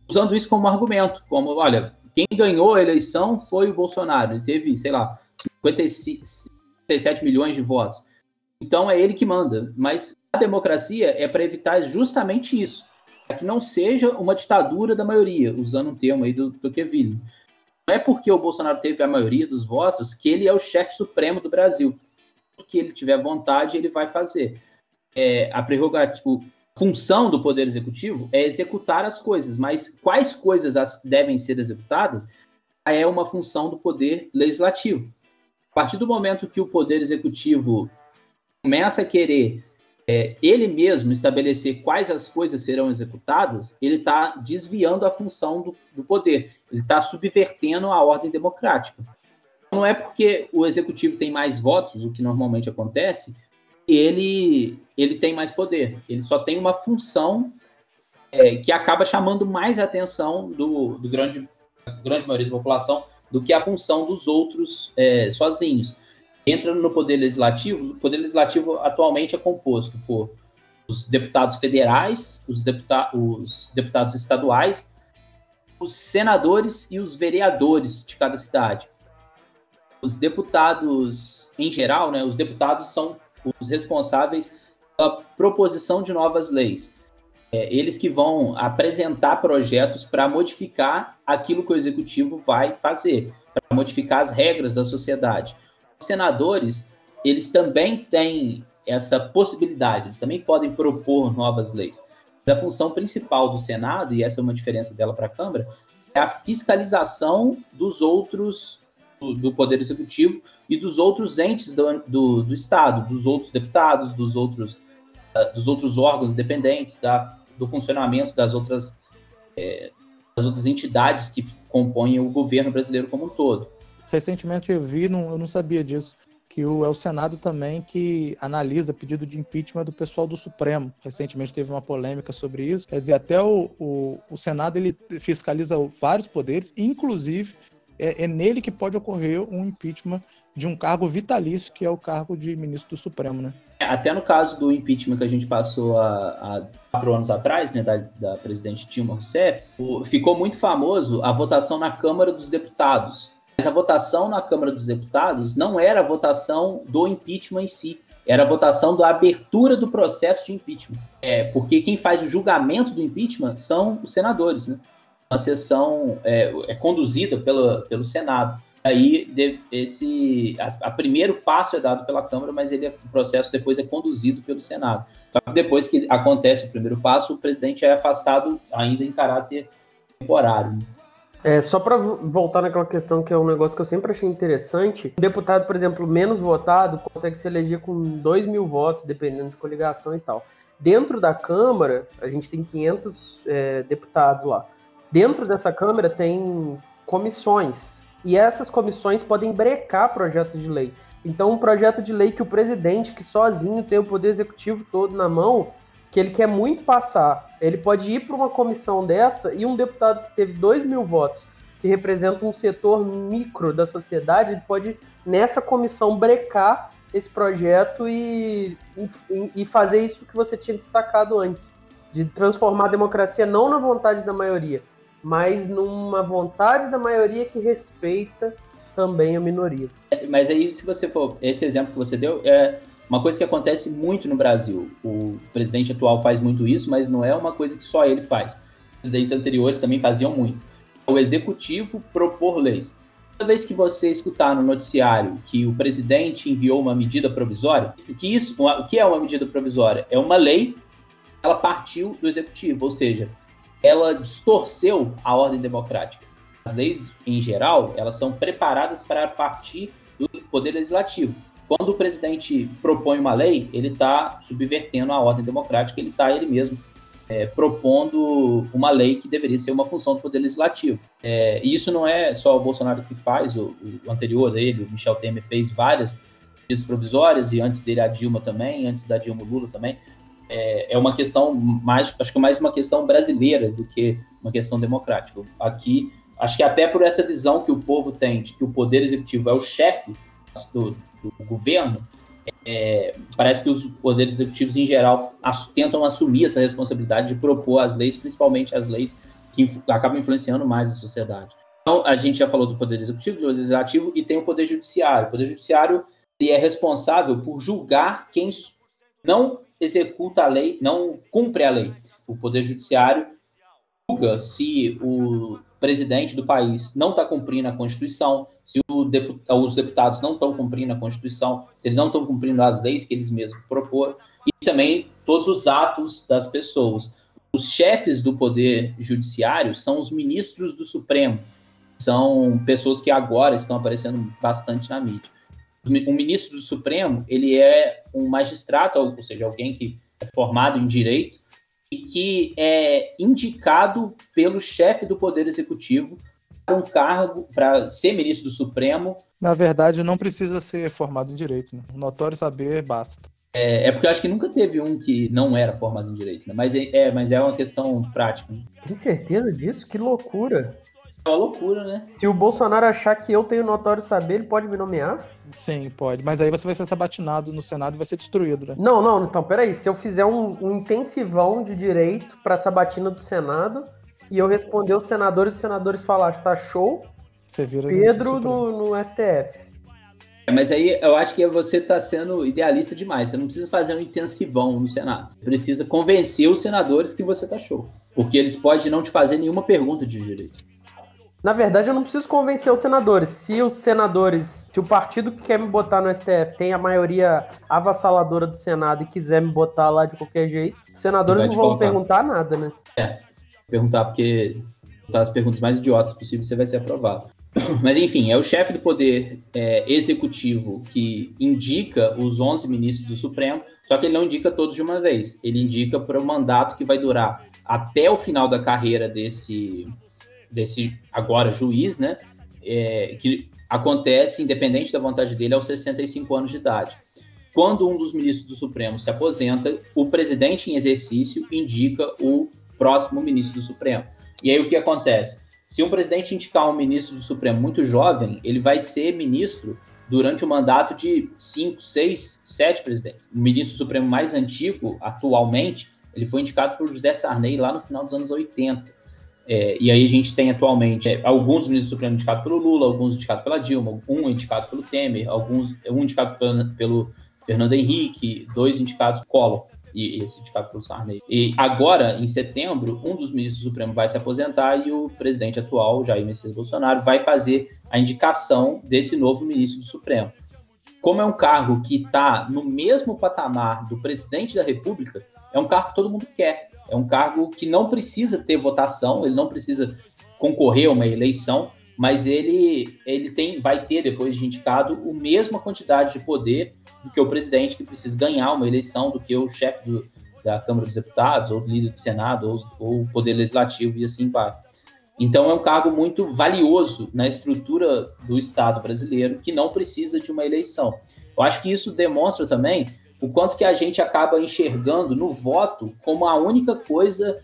usando isso como argumento, como, olha, quem ganhou a eleição foi o Bolsonaro. Ele teve, sei lá, 57 milhões de votos. Então é ele que manda. Mas a democracia é para evitar justamente isso. Para que não seja uma ditadura da maioria, usando um termo aí do, do Kevin. Não é porque o Bolsonaro teve a maioria dos votos que ele é o chefe supremo do Brasil. O que ele tiver vontade, ele vai fazer. É, a prerrogativa, função do Poder Executivo é executar as coisas, mas quais coisas devem ser executadas é uma função do Poder Legislativo. A partir do momento que o Poder Executivo começa a querer é, ele mesmo estabelecer quais as coisas serão executadas, ele está desviando a função do, do poder, ele está subvertendo a ordem democrática. Não é porque o executivo tem mais votos, o que normalmente acontece, ele, ele tem mais poder. Ele só tem uma função é, que acaba chamando mais atenção do, do grande, grande maioria da população do que a função dos outros é, sozinhos. Entra no Poder Legislativo, o Poder Legislativo atualmente é composto por os deputados federais, os, deputa os deputados estaduais, os senadores e os vereadores de cada cidade. Os deputados, em geral, né, os deputados são os responsáveis pela proposição de novas leis é, eles que vão apresentar projetos para modificar aquilo que o executivo vai fazer, para modificar as regras da sociedade. Os senadores, eles também têm essa possibilidade, eles também podem propor novas leis. A função principal do Senado, e essa é uma diferença dela para a Câmara, é a fiscalização dos outros, do, Poder Executivo e dos outros entes do, do, do Estado, dos outros deputados, dos outros, uh, dos outros órgãos dependentes, da, do funcionamento das outras, é, das outras entidades que compõem o governo brasileiro como um todo. Recentemente eu vi, não, eu não sabia disso, que o, é o Senado também que analisa pedido de impeachment do pessoal do Supremo. Recentemente teve uma polêmica sobre isso. Quer dizer, até o, o, o Senado ele fiscaliza vários poderes, inclusive é, é, nele que pode ocorrer um impeachment de um cargo vitalício, que é o cargo de ministro do Supremo, né? Até no caso do impeachment que a gente passou há, quatro anos atrás, né, da, da presidente Dilma Rousseff, ficou muito famoso a votação na Câmara dos Deputados. Mas a votação na Câmara dos Deputados não era a votação do impeachment em si, era a votação da abertura do processo de impeachment. É, porque quem faz o julgamento do impeachment são os senadores, né? A sessão é, é conduzida pelo, pelo Senado. Aí esse a, a, primeiro passo é dado pela Câmara, mas ele, o processo depois é conduzido pelo Senado. Só que depois que acontece o primeiro passo, o presidente é afastado ainda em caráter temporário. Né? É, só para voltar naquela questão que é um negócio que eu sempre achei interessante, um deputado, por exemplo, menos votado consegue se eleger com 2 mil votos, dependendo de coligação e tal. Dentro da Câmara, a gente tem 500 é, deputados lá. Dentro dessa Câmara tem comissões, e essas comissões podem brecar projetos de lei. Então, um projeto de lei que o presidente, que sozinho tem o poder executivo todo na mão, que ele quer muito passar. Ele pode ir para uma comissão dessa e um deputado que teve 2 mil votos, que representa um setor micro da sociedade, ele pode, nessa comissão, brecar esse projeto e, e, e fazer isso que você tinha destacado antes, de transformar a democracia não na vontade da maioria, mas numa vontade da maioria que respeita também a minoria. Mas aí, se você for, esse exemplo que você deu, é, uma coisa que acontece muito no Brasil. O presidente atual faz muito isso, mas não é uma coisa que só ele faz. Presidentes anteriores também faziam muito. O executivo propor leis. Toda vez que você escutar no noticiário que o presidente enviou uma medida provisória, que, isso, o que é uma medida provisória? É uma lei, ela partiu do executivo, ou seja, ela distorceu a ordem democrática. As leis, em geral, elas são preparadas para partir do poder legislativo. Quando o presidente propõe uma lei, ele está subvertendo a ordem democrática, ele está ele mesmo é, propondo uma lei que deveria ser uma função do Poder Legislativo. É, e isso não é só o Bolsonaro que faz, o, o anterior dele, o Michel Temer, fez várias medidas provisórias, e antes dele a Dilma também, antes da Dilma Lula também. É, é uma questão mais, acho que mais uma questão brasileira do que uma questão democrática. Aqui, acho que até por essa visão que o povo tem de que o Poder Executivo é o chefe do, do governo, é, parece que os poderes executivos, em geral, as, tentam assumir essa responsabilidade de propor as leis, principalmente as leis que acabam influenciando mais a sociedade. Então, a gente já falou do poder executivo, do legislativo, e tem o poder judiciário. O poder judiciário ele é responsável por julgar quem não executa a lei, não cumpre a lei. O poder judiciário julga se o presidente do país não está cumprindo a Constituição, se os deputados não estão cumprindo a Constituição, se eles não estão cumprindo as leis que eles mesmos propõem, e também todos os atos das pessoas. Os chefes do Poder Judiciário são os ministros do Supremo, são pessoas que agora estão aparecendo bastante na mídia. O ministro do Supremo, ele é um magistrado, ou seja, alguém que é formado em direito, e que é indicado pelo chefe do Poder Executivo para um cargo, para ser ministro do Supremo. Na verdade, não precisa ser formado em direito. Né? Notório saber basta. É, é, porque eu acho que nunca teve um que não era formado em direito, né? mas, é, é mas é uma questão prática. Né? Tem certeza disso? Que loucura! É uma loucura, né? Se o Bolsonaro achar que eu tenho notório saber, ele pode me nomear? Sim, pode. Mas aí você vai ser sabatinado no Senado e vai ser destruído, né? Não, não, então, peraí. Se eu fizer um, um intensivão de direito pra sabatina do Senado e eu responder os senadores, os senadores falar tá show, você vira Pedro no, no STF. É, mas aí eu acho que você está sendo idealista demais. Você não precisa fazer um intensivão no Senado. Você precisa convencer os senadores que você tá show. Porque eles podem não te fazer nenhuma pergunta de direito. Na verdade, eu não preciso convencer os senadores. Se os senadores, se o partido que quer me botar no STF tem a maioria avassaladora do Senado e quiser me botar lá de qualquer jeito, os senadores não vão colocar. perguntar nada, né? É, perguntar porque as perguntas mais idiotas possíveis você vai ser aprovado. (clears throat) Mas enfim, é o chefe do poder é, executivo que indica os 11 ministros do Supremo, só que ele não indica todos de uma vez. Ele indica para um mandato que vai durar até o final da carreira desse desse agora juiz, né? É, que acontece, independente da vontade dele, aos 65 anos de idade. Quando um dos ministros do Supremo se aposenta, o presidente em exercício indica o próximo ministro do Supremo. E aí o que acontece? Se um presidente indicar um ministro do Supremo muito jovem, ele vai ser ministro durante o mandato de cinco, seis, sete presidentes. O ministro do Supremo mais antigo, atualmente, ele foi indicado por José Sarney lá no final dos anos 80. É, e aí a gente tem atualmente é, alguns ministros do Supremo indicados pelo Lula, alguns indicados pela Dilma, um indicado pelo Temer, alguns um indicado pelo, pelo Fernando Henrique, dois indicados Collor e esse indicado pelo Sarney. E agora, em setembro, um dos ministros do Supremo vai se aposentar e o presidente atual, Jair Messias Bolsonaro, vai fazer a indicação desse novo ministro do Supremo. Como é um cargo que está no mesmo patamar do presidente da República, é um cargo que todo mundo quer. É um cargo que não precisa ter votação, ele não precisa concorrer a uma eleição, mas ele, ele tem, vai ter, depois de indicado, a mesma quantidade de poder do que o presidente, que precisa ganhar uma eleição, do que o chefe do, da Câmara dos Deputados, ou líder do Senado, ou, ou o Poder Legislativo, e assim vai. Então, é um cargo muito valioso na estrutura do Estado brasileiro, que não precisa de uma eleição. Eu acho que isso demonstra também o quanto que a gente acaba enxergando no voto como a única coisa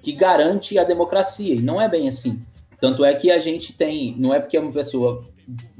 que garante a democracia. E não é bem assim. Tanto é que a gente tem, não é porque uma pessoa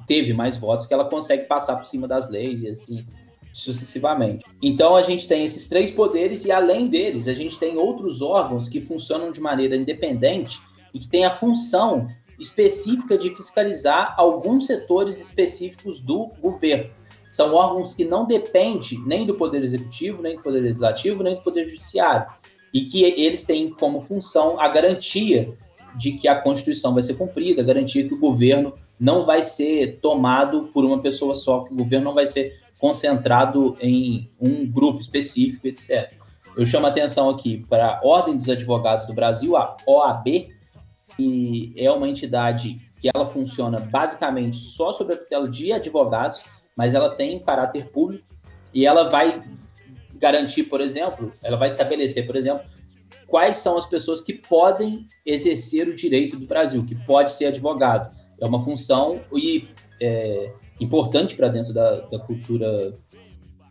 teve mais votos que ela consegue passar por cima das leis e assim sucessivamente. Então a gente tem esses três poderes e além deles, a gente tem outros órgãos que funcionam de maneira independente e que têm a função específica de fiscalizar alguns setores específicos do governo. São órgãos que não dependem nem do Poder Executivo, nem do Poder Legislativo, nem do Poder Judiciário. E que eles têm como função a garantia de que a Constituição vai ser cumprida, a garantia que o governo não vai ser tomado por uma pessoa só, que o governo não vai ser concentrado em um grupo específico, etc. Eu chamo a atenção aqui para a Ordem dos Advogados do Brasil, a OAB, que é uma entidade que ela funciona basicamente só sob a tutela de advogados, mas ela tem caráter público e ela vai garantir, por exemplo, ela vai estabelecer, por exemplo, quais são as pessoas que podem exercer o direito do Brasil, que pode ser advogado. É uma função e, é, importante para dentro da, da, cultura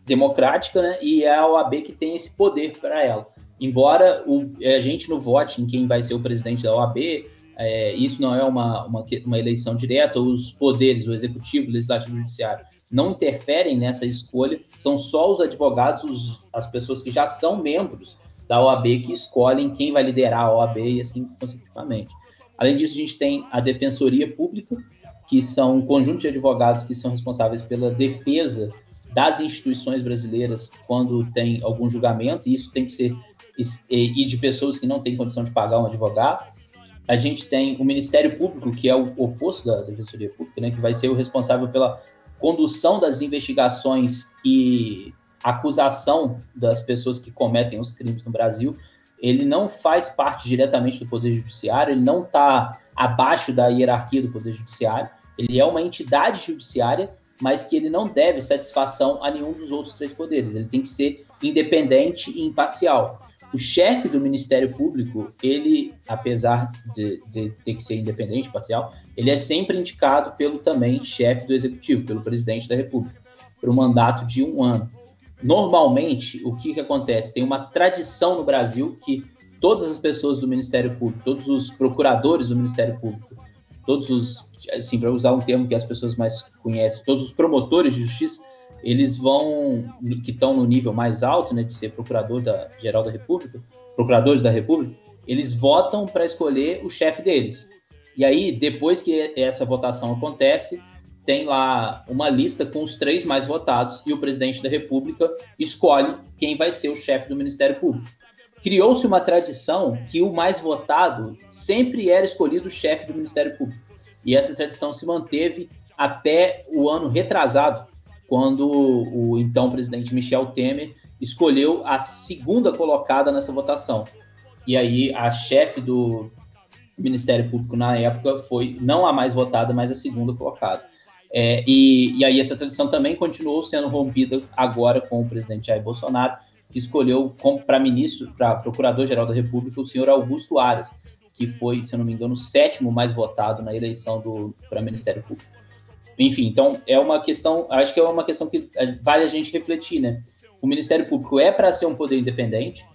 democrática, né? E é a OAB que tem esse poder para ela. Embora o, a gente não vote em quem vai ser o presidente da OAB, é, isso não é uma, uma, uma eleição direta, os poderes, o executivo, o legislativo e o judiciário, não interferem nessa escolha, são só os advogados, os, as pessoas que já são membros da OAB que escolhem quem vai liderar a OAB e assim consecutivamente. Além disso, a gente tem a Defensoria Pública, que são um conjunto de advogados que são responsáveis pela defesa das instituições brasileiras quando tem algum julgamento, e isso tem que ser e de pessoas que não têm condição de pagar um advogado. A gente tem o Ministério Público, que é o oposto da Defensoria Pública, né, que vai ser o responsável pela condução das investigações e acusação das pessoas que cometem os crimes no Brasil. Ele não faz parte diretamente do Poder Judiciário, ele não está abaixo da hierarquia do Poder Judiciário, ele é uma entidade judiciária, mas que ele não deve satisfação a nenhum dos outros três poderes. Ele tem que ser independente e imparcial. O chefe do Ministério Público, ele, apesar de, de ter que ser independente, parcial, ele é sempre indicado pelo também chefe do executivo, pelo presidente da República, por um mandato de um ano. Normalmente, o que, que acontece? Tem uma tradição no Brasil que todas as pessoas do Ministério Público, todos os procuradores do Ministério Público, todos os, assim, para usar um termo que as pessoas mais conhecem, todos os promotores de justiça, eles vão, que estão no nível mais alto, né, de ser procurador da, geral da República, procuradores da República, eles votam para escolher o chefe deles. E aí, depois que essa votação acontece, tem lá uma lista com os três mais votados e o presidente da República escolhe quem vai ser o chefe do Ministério Público. Criou-se uma tradição que o mais votado sempre era escolhido o chefe do Ministério Público. E essa tradição se manteve até o ano retrasado, quando o então presidente Michel Temer escolheu a segunda colocada nessa votação. E aí a chefe do Ministério Público na época foi não a mais votada, mas a segunda colocada. É, e, e aí essa tradição também continuou sendo rompida agora com o presidente Jair Bolsonaro, que escolheu para ministro, para procurador-geral da República, o senhor Augusto Aras, que foi, se eu não me engano, o sétimo mais votado na eleição para Ministério Público. Enfim, então é uma questão, acho que é uma questão que vale a gente refletir, né? O Ministério Público é para ser um poder independente,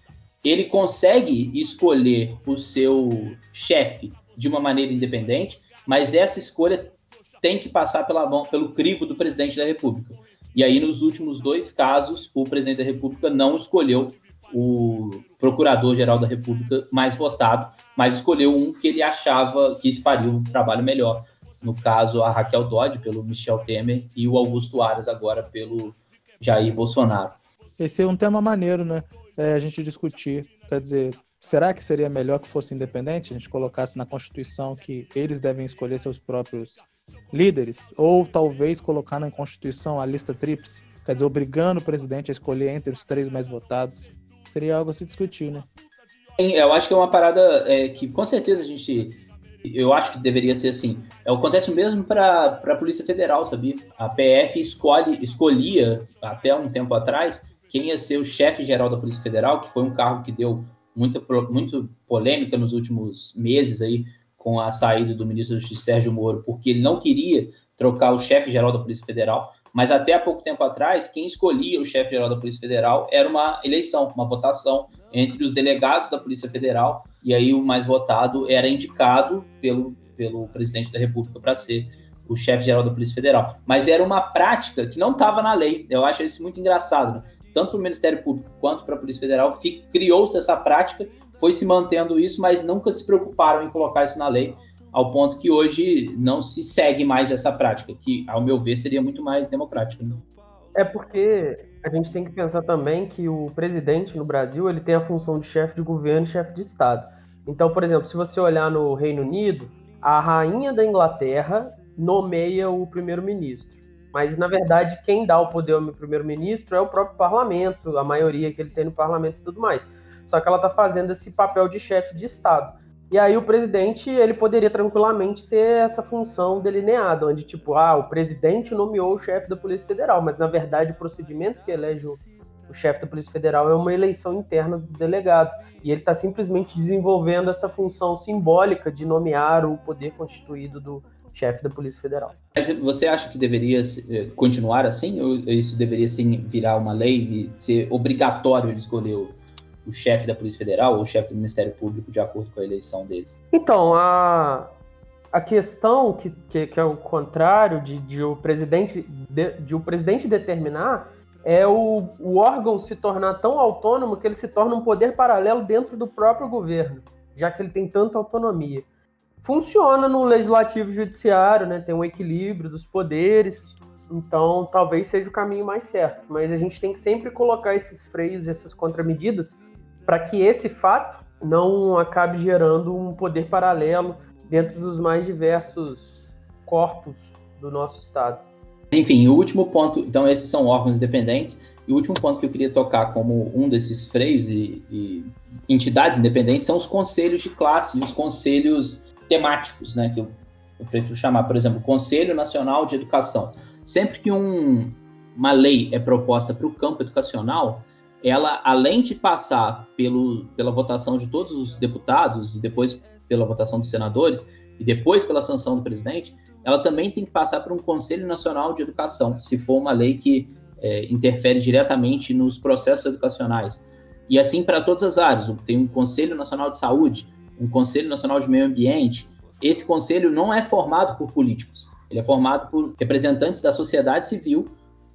ele consegue escolher o seu chefe de uma maneira independente, mas essa escolha tem que passar pela mão, pelo crivo do presidente da República. E aí, nos últimos dois casos, o presidente da República não escolheu o procurador-geral da República mais votado, mas escolheu um que ele achava que faria um trabalho melhor. No caso, a Raquel Dodge, pelo Michel Temer, e o Augusto Aras, agora pelo Jair Bolsonaro. Esse é um tema maneiro, né? É, a gente discutir. Quer dizer, será que seria melhor que fosse independente? A gente colocasse na Constituição que eles devem escolher seus próprios líderes? Ou talvez colocar na Constituição a lista tríplice? Quer dizer, obrigando o presidente a escolher entre os três mais votados? Seria algo a se discutir, né? Eu acho que é uma parada é, que com certeza a gente. Eu acho que deveria ser assim. É, acontece o mesmo para a Polícia Federal, sabia? A PF escolhe, escolhia, até um tempo atrás, quem ia ser o chefe geral da Polícia Federal, que foi um cargo que deu muita, muito polêmica nos últimos meses aí, com a saída do ministro da Justiça Sérgio Moro, porque ele não queria trocar o chefe geral da Polícia Federal. Mas até há pouco tempo atrás, quem escolhia o chefe-geral da Polícia Federal era uma eleição, uma votação entre os delegados da Polícia Federal, e aí o mais votado era indicado pelo, pelo presidente da República para ser o chefe-geral da Polícia Federal. Mas era uma prática que não estava na lei. Eu acho isso muito engraçado. Né? Tanto para o Ministério Público quanto para a Polícia Federal, criou-se essa prática, foi se mantendo isso, mas nunca se preocuparam em colocar isso na lei ao ponto que hoje não se segue mais essa prática, que, ao meu ver, seria muito mais democrática. Né? É porque a gente tem que pensar também que o presidente no Brasil ele tem a função de chefe de governo e chefe de Estado. Então, por exemplo, se você olhar no Reino Unido, a rainha da Inglaterra nomeia o primeiro-ministro. Mas, na verdade, quem dá o poder ao primeiro-ministro é o próprio parlamento, a maioria que ele tem no parlamento e tudo mais. Só que ela está fazendo esse papel de chefe de Estado. E aí o presidente, ele poderia tranquilamente ter essa função delineada, onde tipo, ah, o presidente nomeou o chefe da Polícia Federal, mas na verdade o procedimento que elege o, o chefe da Polícia Federal é uma eleição interna dos delegados. E ele está simplesmente desenvolvendo essa função simbólica de nomear o poder constituído do chefe da Polícia Federal. Você acha que deveria eh, continuar assim? Ou isso deveria sim, virar uma lei e ser obrigatório ele escolher o o chefe da Polícia Federal ou o chefe do Ministério Público de acordo com a eleição deles? Então, a, a questão que, que, que é o contrário de, de, o presidente, de, de o presidente determinar é o, o órgão se tornar tão autônomo que ele se torna um poder paralelo dentro do próprio governo, já que ele tem tanta autonomia. Funciona no legislativo e judiciário, né? tem um equilíbrio dos poderes, então talvez seja o caminho mais certo. Mas a gente tem que sempre colocar esses freios, essas contramedidas, para que esse fato não acabe gerando um poder paralelo dentro dos mais diversos corpos do nosso Estado. Enfim, o último ponto, então esses são órgãos independentes, e o último ponto que eu queria tocar como um desses freios e, e entidades independentes são os conselhos de classe e os conselhos temáticos, né, que eu, eu prefiro chamar, por exemplo, Conselho Nacional de Educação. Sempre que um, uma lei é proposta para o campo educacional, ela, além de passar pelo, pela votação de todos os deputados, e depois pela votação dos senadores, e depois pela sanção do presidente, ela também tem que passar por um Conselho Nacional de Educação, se for uma lei que é, interfere diretamente nos processos educacionais. E assim para todas as áreas. Tem um Conselho Nacional de Saúde, um Conselho Nacional de Meio Ambiente. Esse conselho não é formado por políticos, ele é formado por representantes da sociedade civil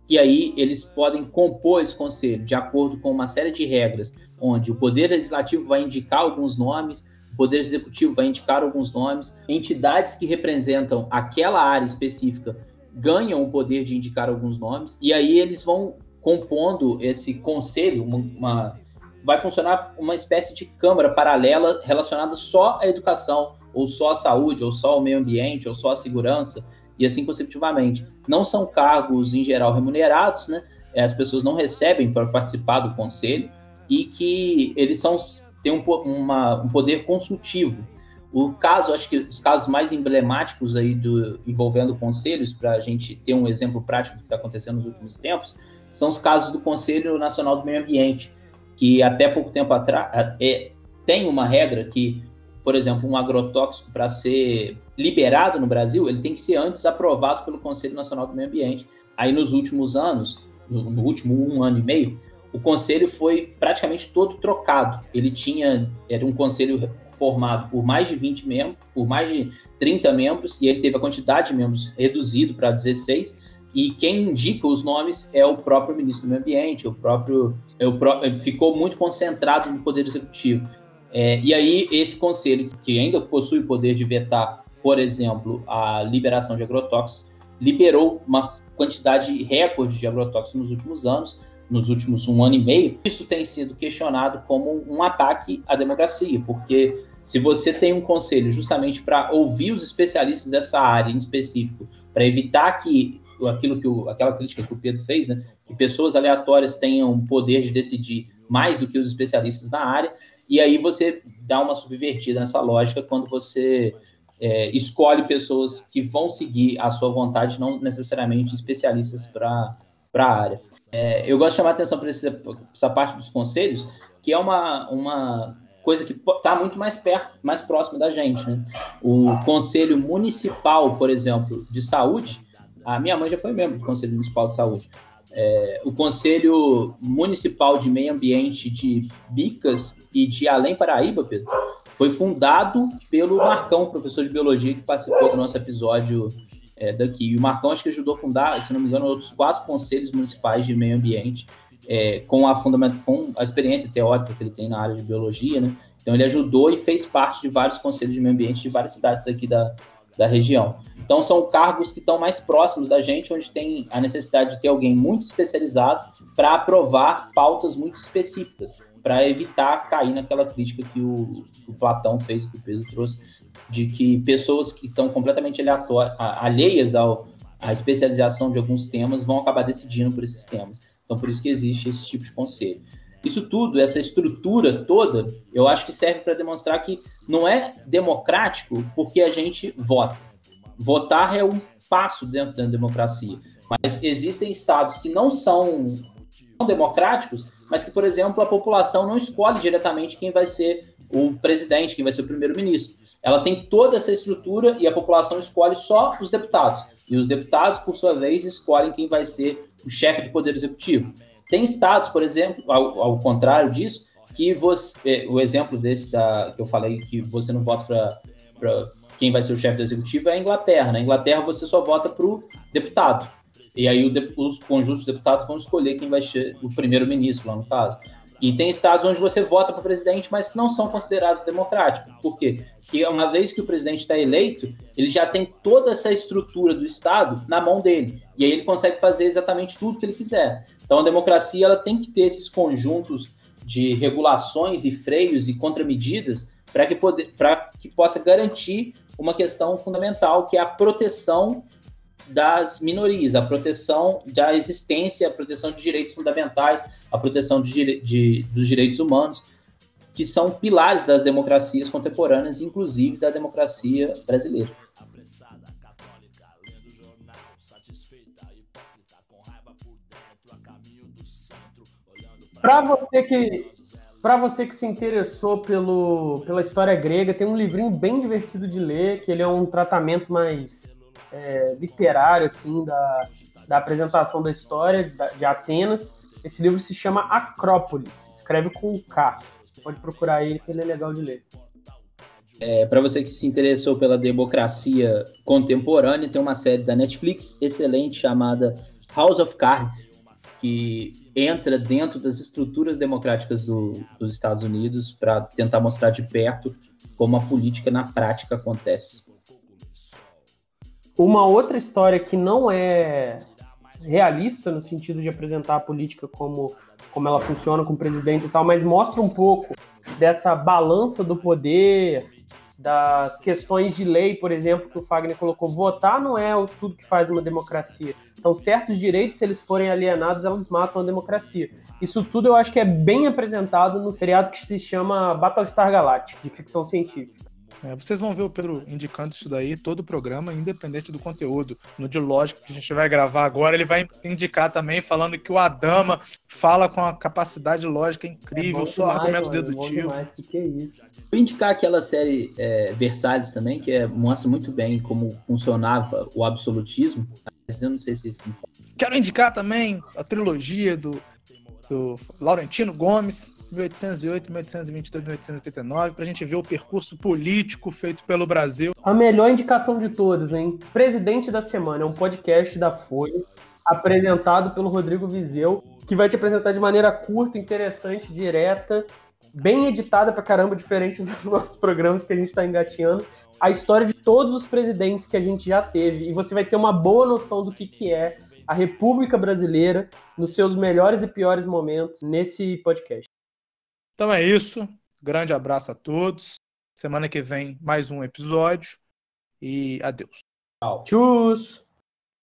e aí eles podem compor esse conselho de acordo com uma série de regras, onde o Poder Legislativo vai indicar alguns nomes, o Poder Executivo vai indicar alguns nomes, entidades que representam aquela área específica ganham o poder de indicar alguns nomes, e aí eles vão compondo esse conselho, uma, uma vai funcionar uma espécie de câmara paralela relacionada só à educação, ou só à saúde, ou só ao meio ambiente, ou só à segurança, e assim consecutivamente. Não são cargos, em geral, remunerados, né? É, as pessoas não recebem para participar do conselho e que eles são, têm um, uma, um poder consultivo. O caso, acho que os casos mais emblemáticos aí do, envolvendo conselhos, para a gente ter um exemplo prático do que está acontecendo nos últimos tempos, são os casos do Conselho Nacional do Meio Ambiente, que até pouco tempo atrás é, tem uma regra que por exemplo, um agrotóxico para ser liberado no Brasil, ele tem que ser antes aprovado pelo Conselho Nacional do Meio Ambiente. Aí nos últimos anos, no, no último um ano e meio, o conselho foi praticamente todo trocado. Ele tinha, era um conselho formado por mais de 20 membros, por mais de 30 membros, e ele teve a quantidade de membros reduzido para 16, e quem indica os nomes é o próprio ministro do Meio Ambiente, o próprio, é o pró ficou muito concentrado no Poder Executivo. É, e aí, esse conselho, que ainda possui o poder de vetar, por exemplo, a liberação de agrotóxicos, liberou uma quantidade recorde de agrotóxicos nos últimos anos, nos últimos um ano e meio. Isso tem sido questionado como um ataque à democracia, porque se você tem um conselho justamente para ouvir os especialistas dessa área em específico, para evitar que aquilo que o, aquela crítica que o Pedro fez, né, que pessoas aleatórias tenham poder de decidir mais do que os especialistas na área, e aí você dá uma subvertida nessa lógica quando você é, escolhe pessoas que vão seguir a sua vontade, não necessariamente especialistas para a área. É, eu gosto de chamar a atenção para essa parte dos conselhos, que é uma, uma coisa que está muito mais perto, mais próximo da gente. Né? O Conselho Municipal, por exemplo, de Saúde, a minha mãe já foi membro do Conselho Municipal de Saúde. É, o Conselho Municipal de Meio Ambiente de Bicas e de Além Paraíba, Pedro, foi fundado pelo Marcão, professor de biologia, que participou do nosso episódio é, daqui. E o Marcão acho que ajudou a fundar, se não me engano, outros quatro conselhos municipais de meio ambiente, é, com, a fundamento, com a experiência teórica que ele tem na área de biologia, né? Então ele ajudou e fez parte de vários conselhos de meio ambiente de várias cidades aqui da, da região. Então são cargos que estão mais próximos da gente, onde tem a necessidade de ter alguém muito especializado para aprovar pautas muito específicas para evitar cair naquela crítica que o, o, Platão fez, que o Pedro trouxe, de que pessoas que estão completamente alheias ao, à especialização de alguns temas vão acabar decidindo por esses temas. Então, por isso que existe esse tipo de conselho. Isso tudo, essa estrutura toda, eu acho que serve para demonstrar que não é democrático porque a gente vota. Votar é um passo dentro da democracia. Mas existem estados que não são democráticos mas que, por exemplo, a população não escolhe diretamente quem vai ser o presidente, quem vai ser o primeiro-ministro. Ela tem toda essa estrutura e a população escolhe só os deputados. E os deputados, por sua vez, escolhem quem vai ser o chefe do poder executivo. Tem estados, por exemplo, ao, ao contrário disso, que você, é, o exemplo desse da, que eu falei que você não vota para quem vai ser o chefe do executivo é a Inglaterra. Na Inglaterra você só vota para o deputado. E aí o, os conjuntos de deputados vão escolher quem vai ser o primeiro-ministro, lá no caso. E tem estados onde você vota para presidente, mas que não são considerados democráticos. Por quê? Porque uma vez que o presidente está eleito, ele já tem toda essa estrutura do estado na mão dele. E aí ele consegue fazer exatamente tudo que ele quiser. Então a democracia ela tem que ter esses conjuntos de regulações e freios e contramedidas para que, que possa garantir uma questão fundamental, que é a proteção das minorias, a proteção da existência, a proteção de direitos fundamentais, a proteção de, de, dos direitos humanos, que são pilares das democracias contemporâneas, inclusive da democracia brasileira. Para você que para você que se interessou pelo, pela história grega, tem um livrinho bem divertido de ler, que ele é um tratamento mais é, literário assim da, da apresentação da história de Atenas. Esse livro se chama Acrópolis, escreve com K. Pode procurar ele, que ele é legal de ler. É, para você que se interessou pela democracia contemporânea, tem uma série da Netflix excelente chamada House of Cards, que entra dentro das estruturas democráticas do, dos Estados Unidos para tentar mostrar de perto como a política na prática acontece. Uma outra história que não é realista no sentido de apresentar a política como, como ela funciona com presidentes e tal, mas mostra um pouco dessa balança do poder, das questões de lei, por exemplo, que o Fagner colocou. Votar não é tudo que faz uma democracia. Então, certos direitos, se eles forem alienados, eles matam a democracia. Isso tudo eu acho que é bem apresentado no seriado que se chama Battlestar Galactica, de ficção científica. É, vocês vão ver o Pedro indicando isso daí todo o programa, independente do conteúdo. No de lógica que a gente vai gravar agora, ele vai indicar também, falando que o Adama fala com a capacidade lógica incrível, É só demais, argumento mano, é dedutivo. demais, Que que é isso? Vou indicar aquela série é, Versalhes também, que é- mostra muito bem como funcionava o absolutismo. Mas eu não sei se isso Quero indicar também a trilogia do, do Laurentino Gomes, 1808, 1822, 1889, para a gente ver o percurso político feito pelo Brasil. A melhor indicação de todas, hein? Presidente da Semana é um podcast da Folha, apresentado pelo Rodrigo Vizeu, que vai te apresentar de maneira curta, interessante, direta, bem editada pra caramba, diferente (laughs) dos nossos programas que a gente tá engateando, a história de todos os presidentes que a gente já teve. E você vai ter uma boa noção do que, que é a República Brasileira nos seus melhores e piores momentos nesse podcast. Então é isso. Grande abraço a todos. Semana que vem, mais um episódio. E adeus. Tchus!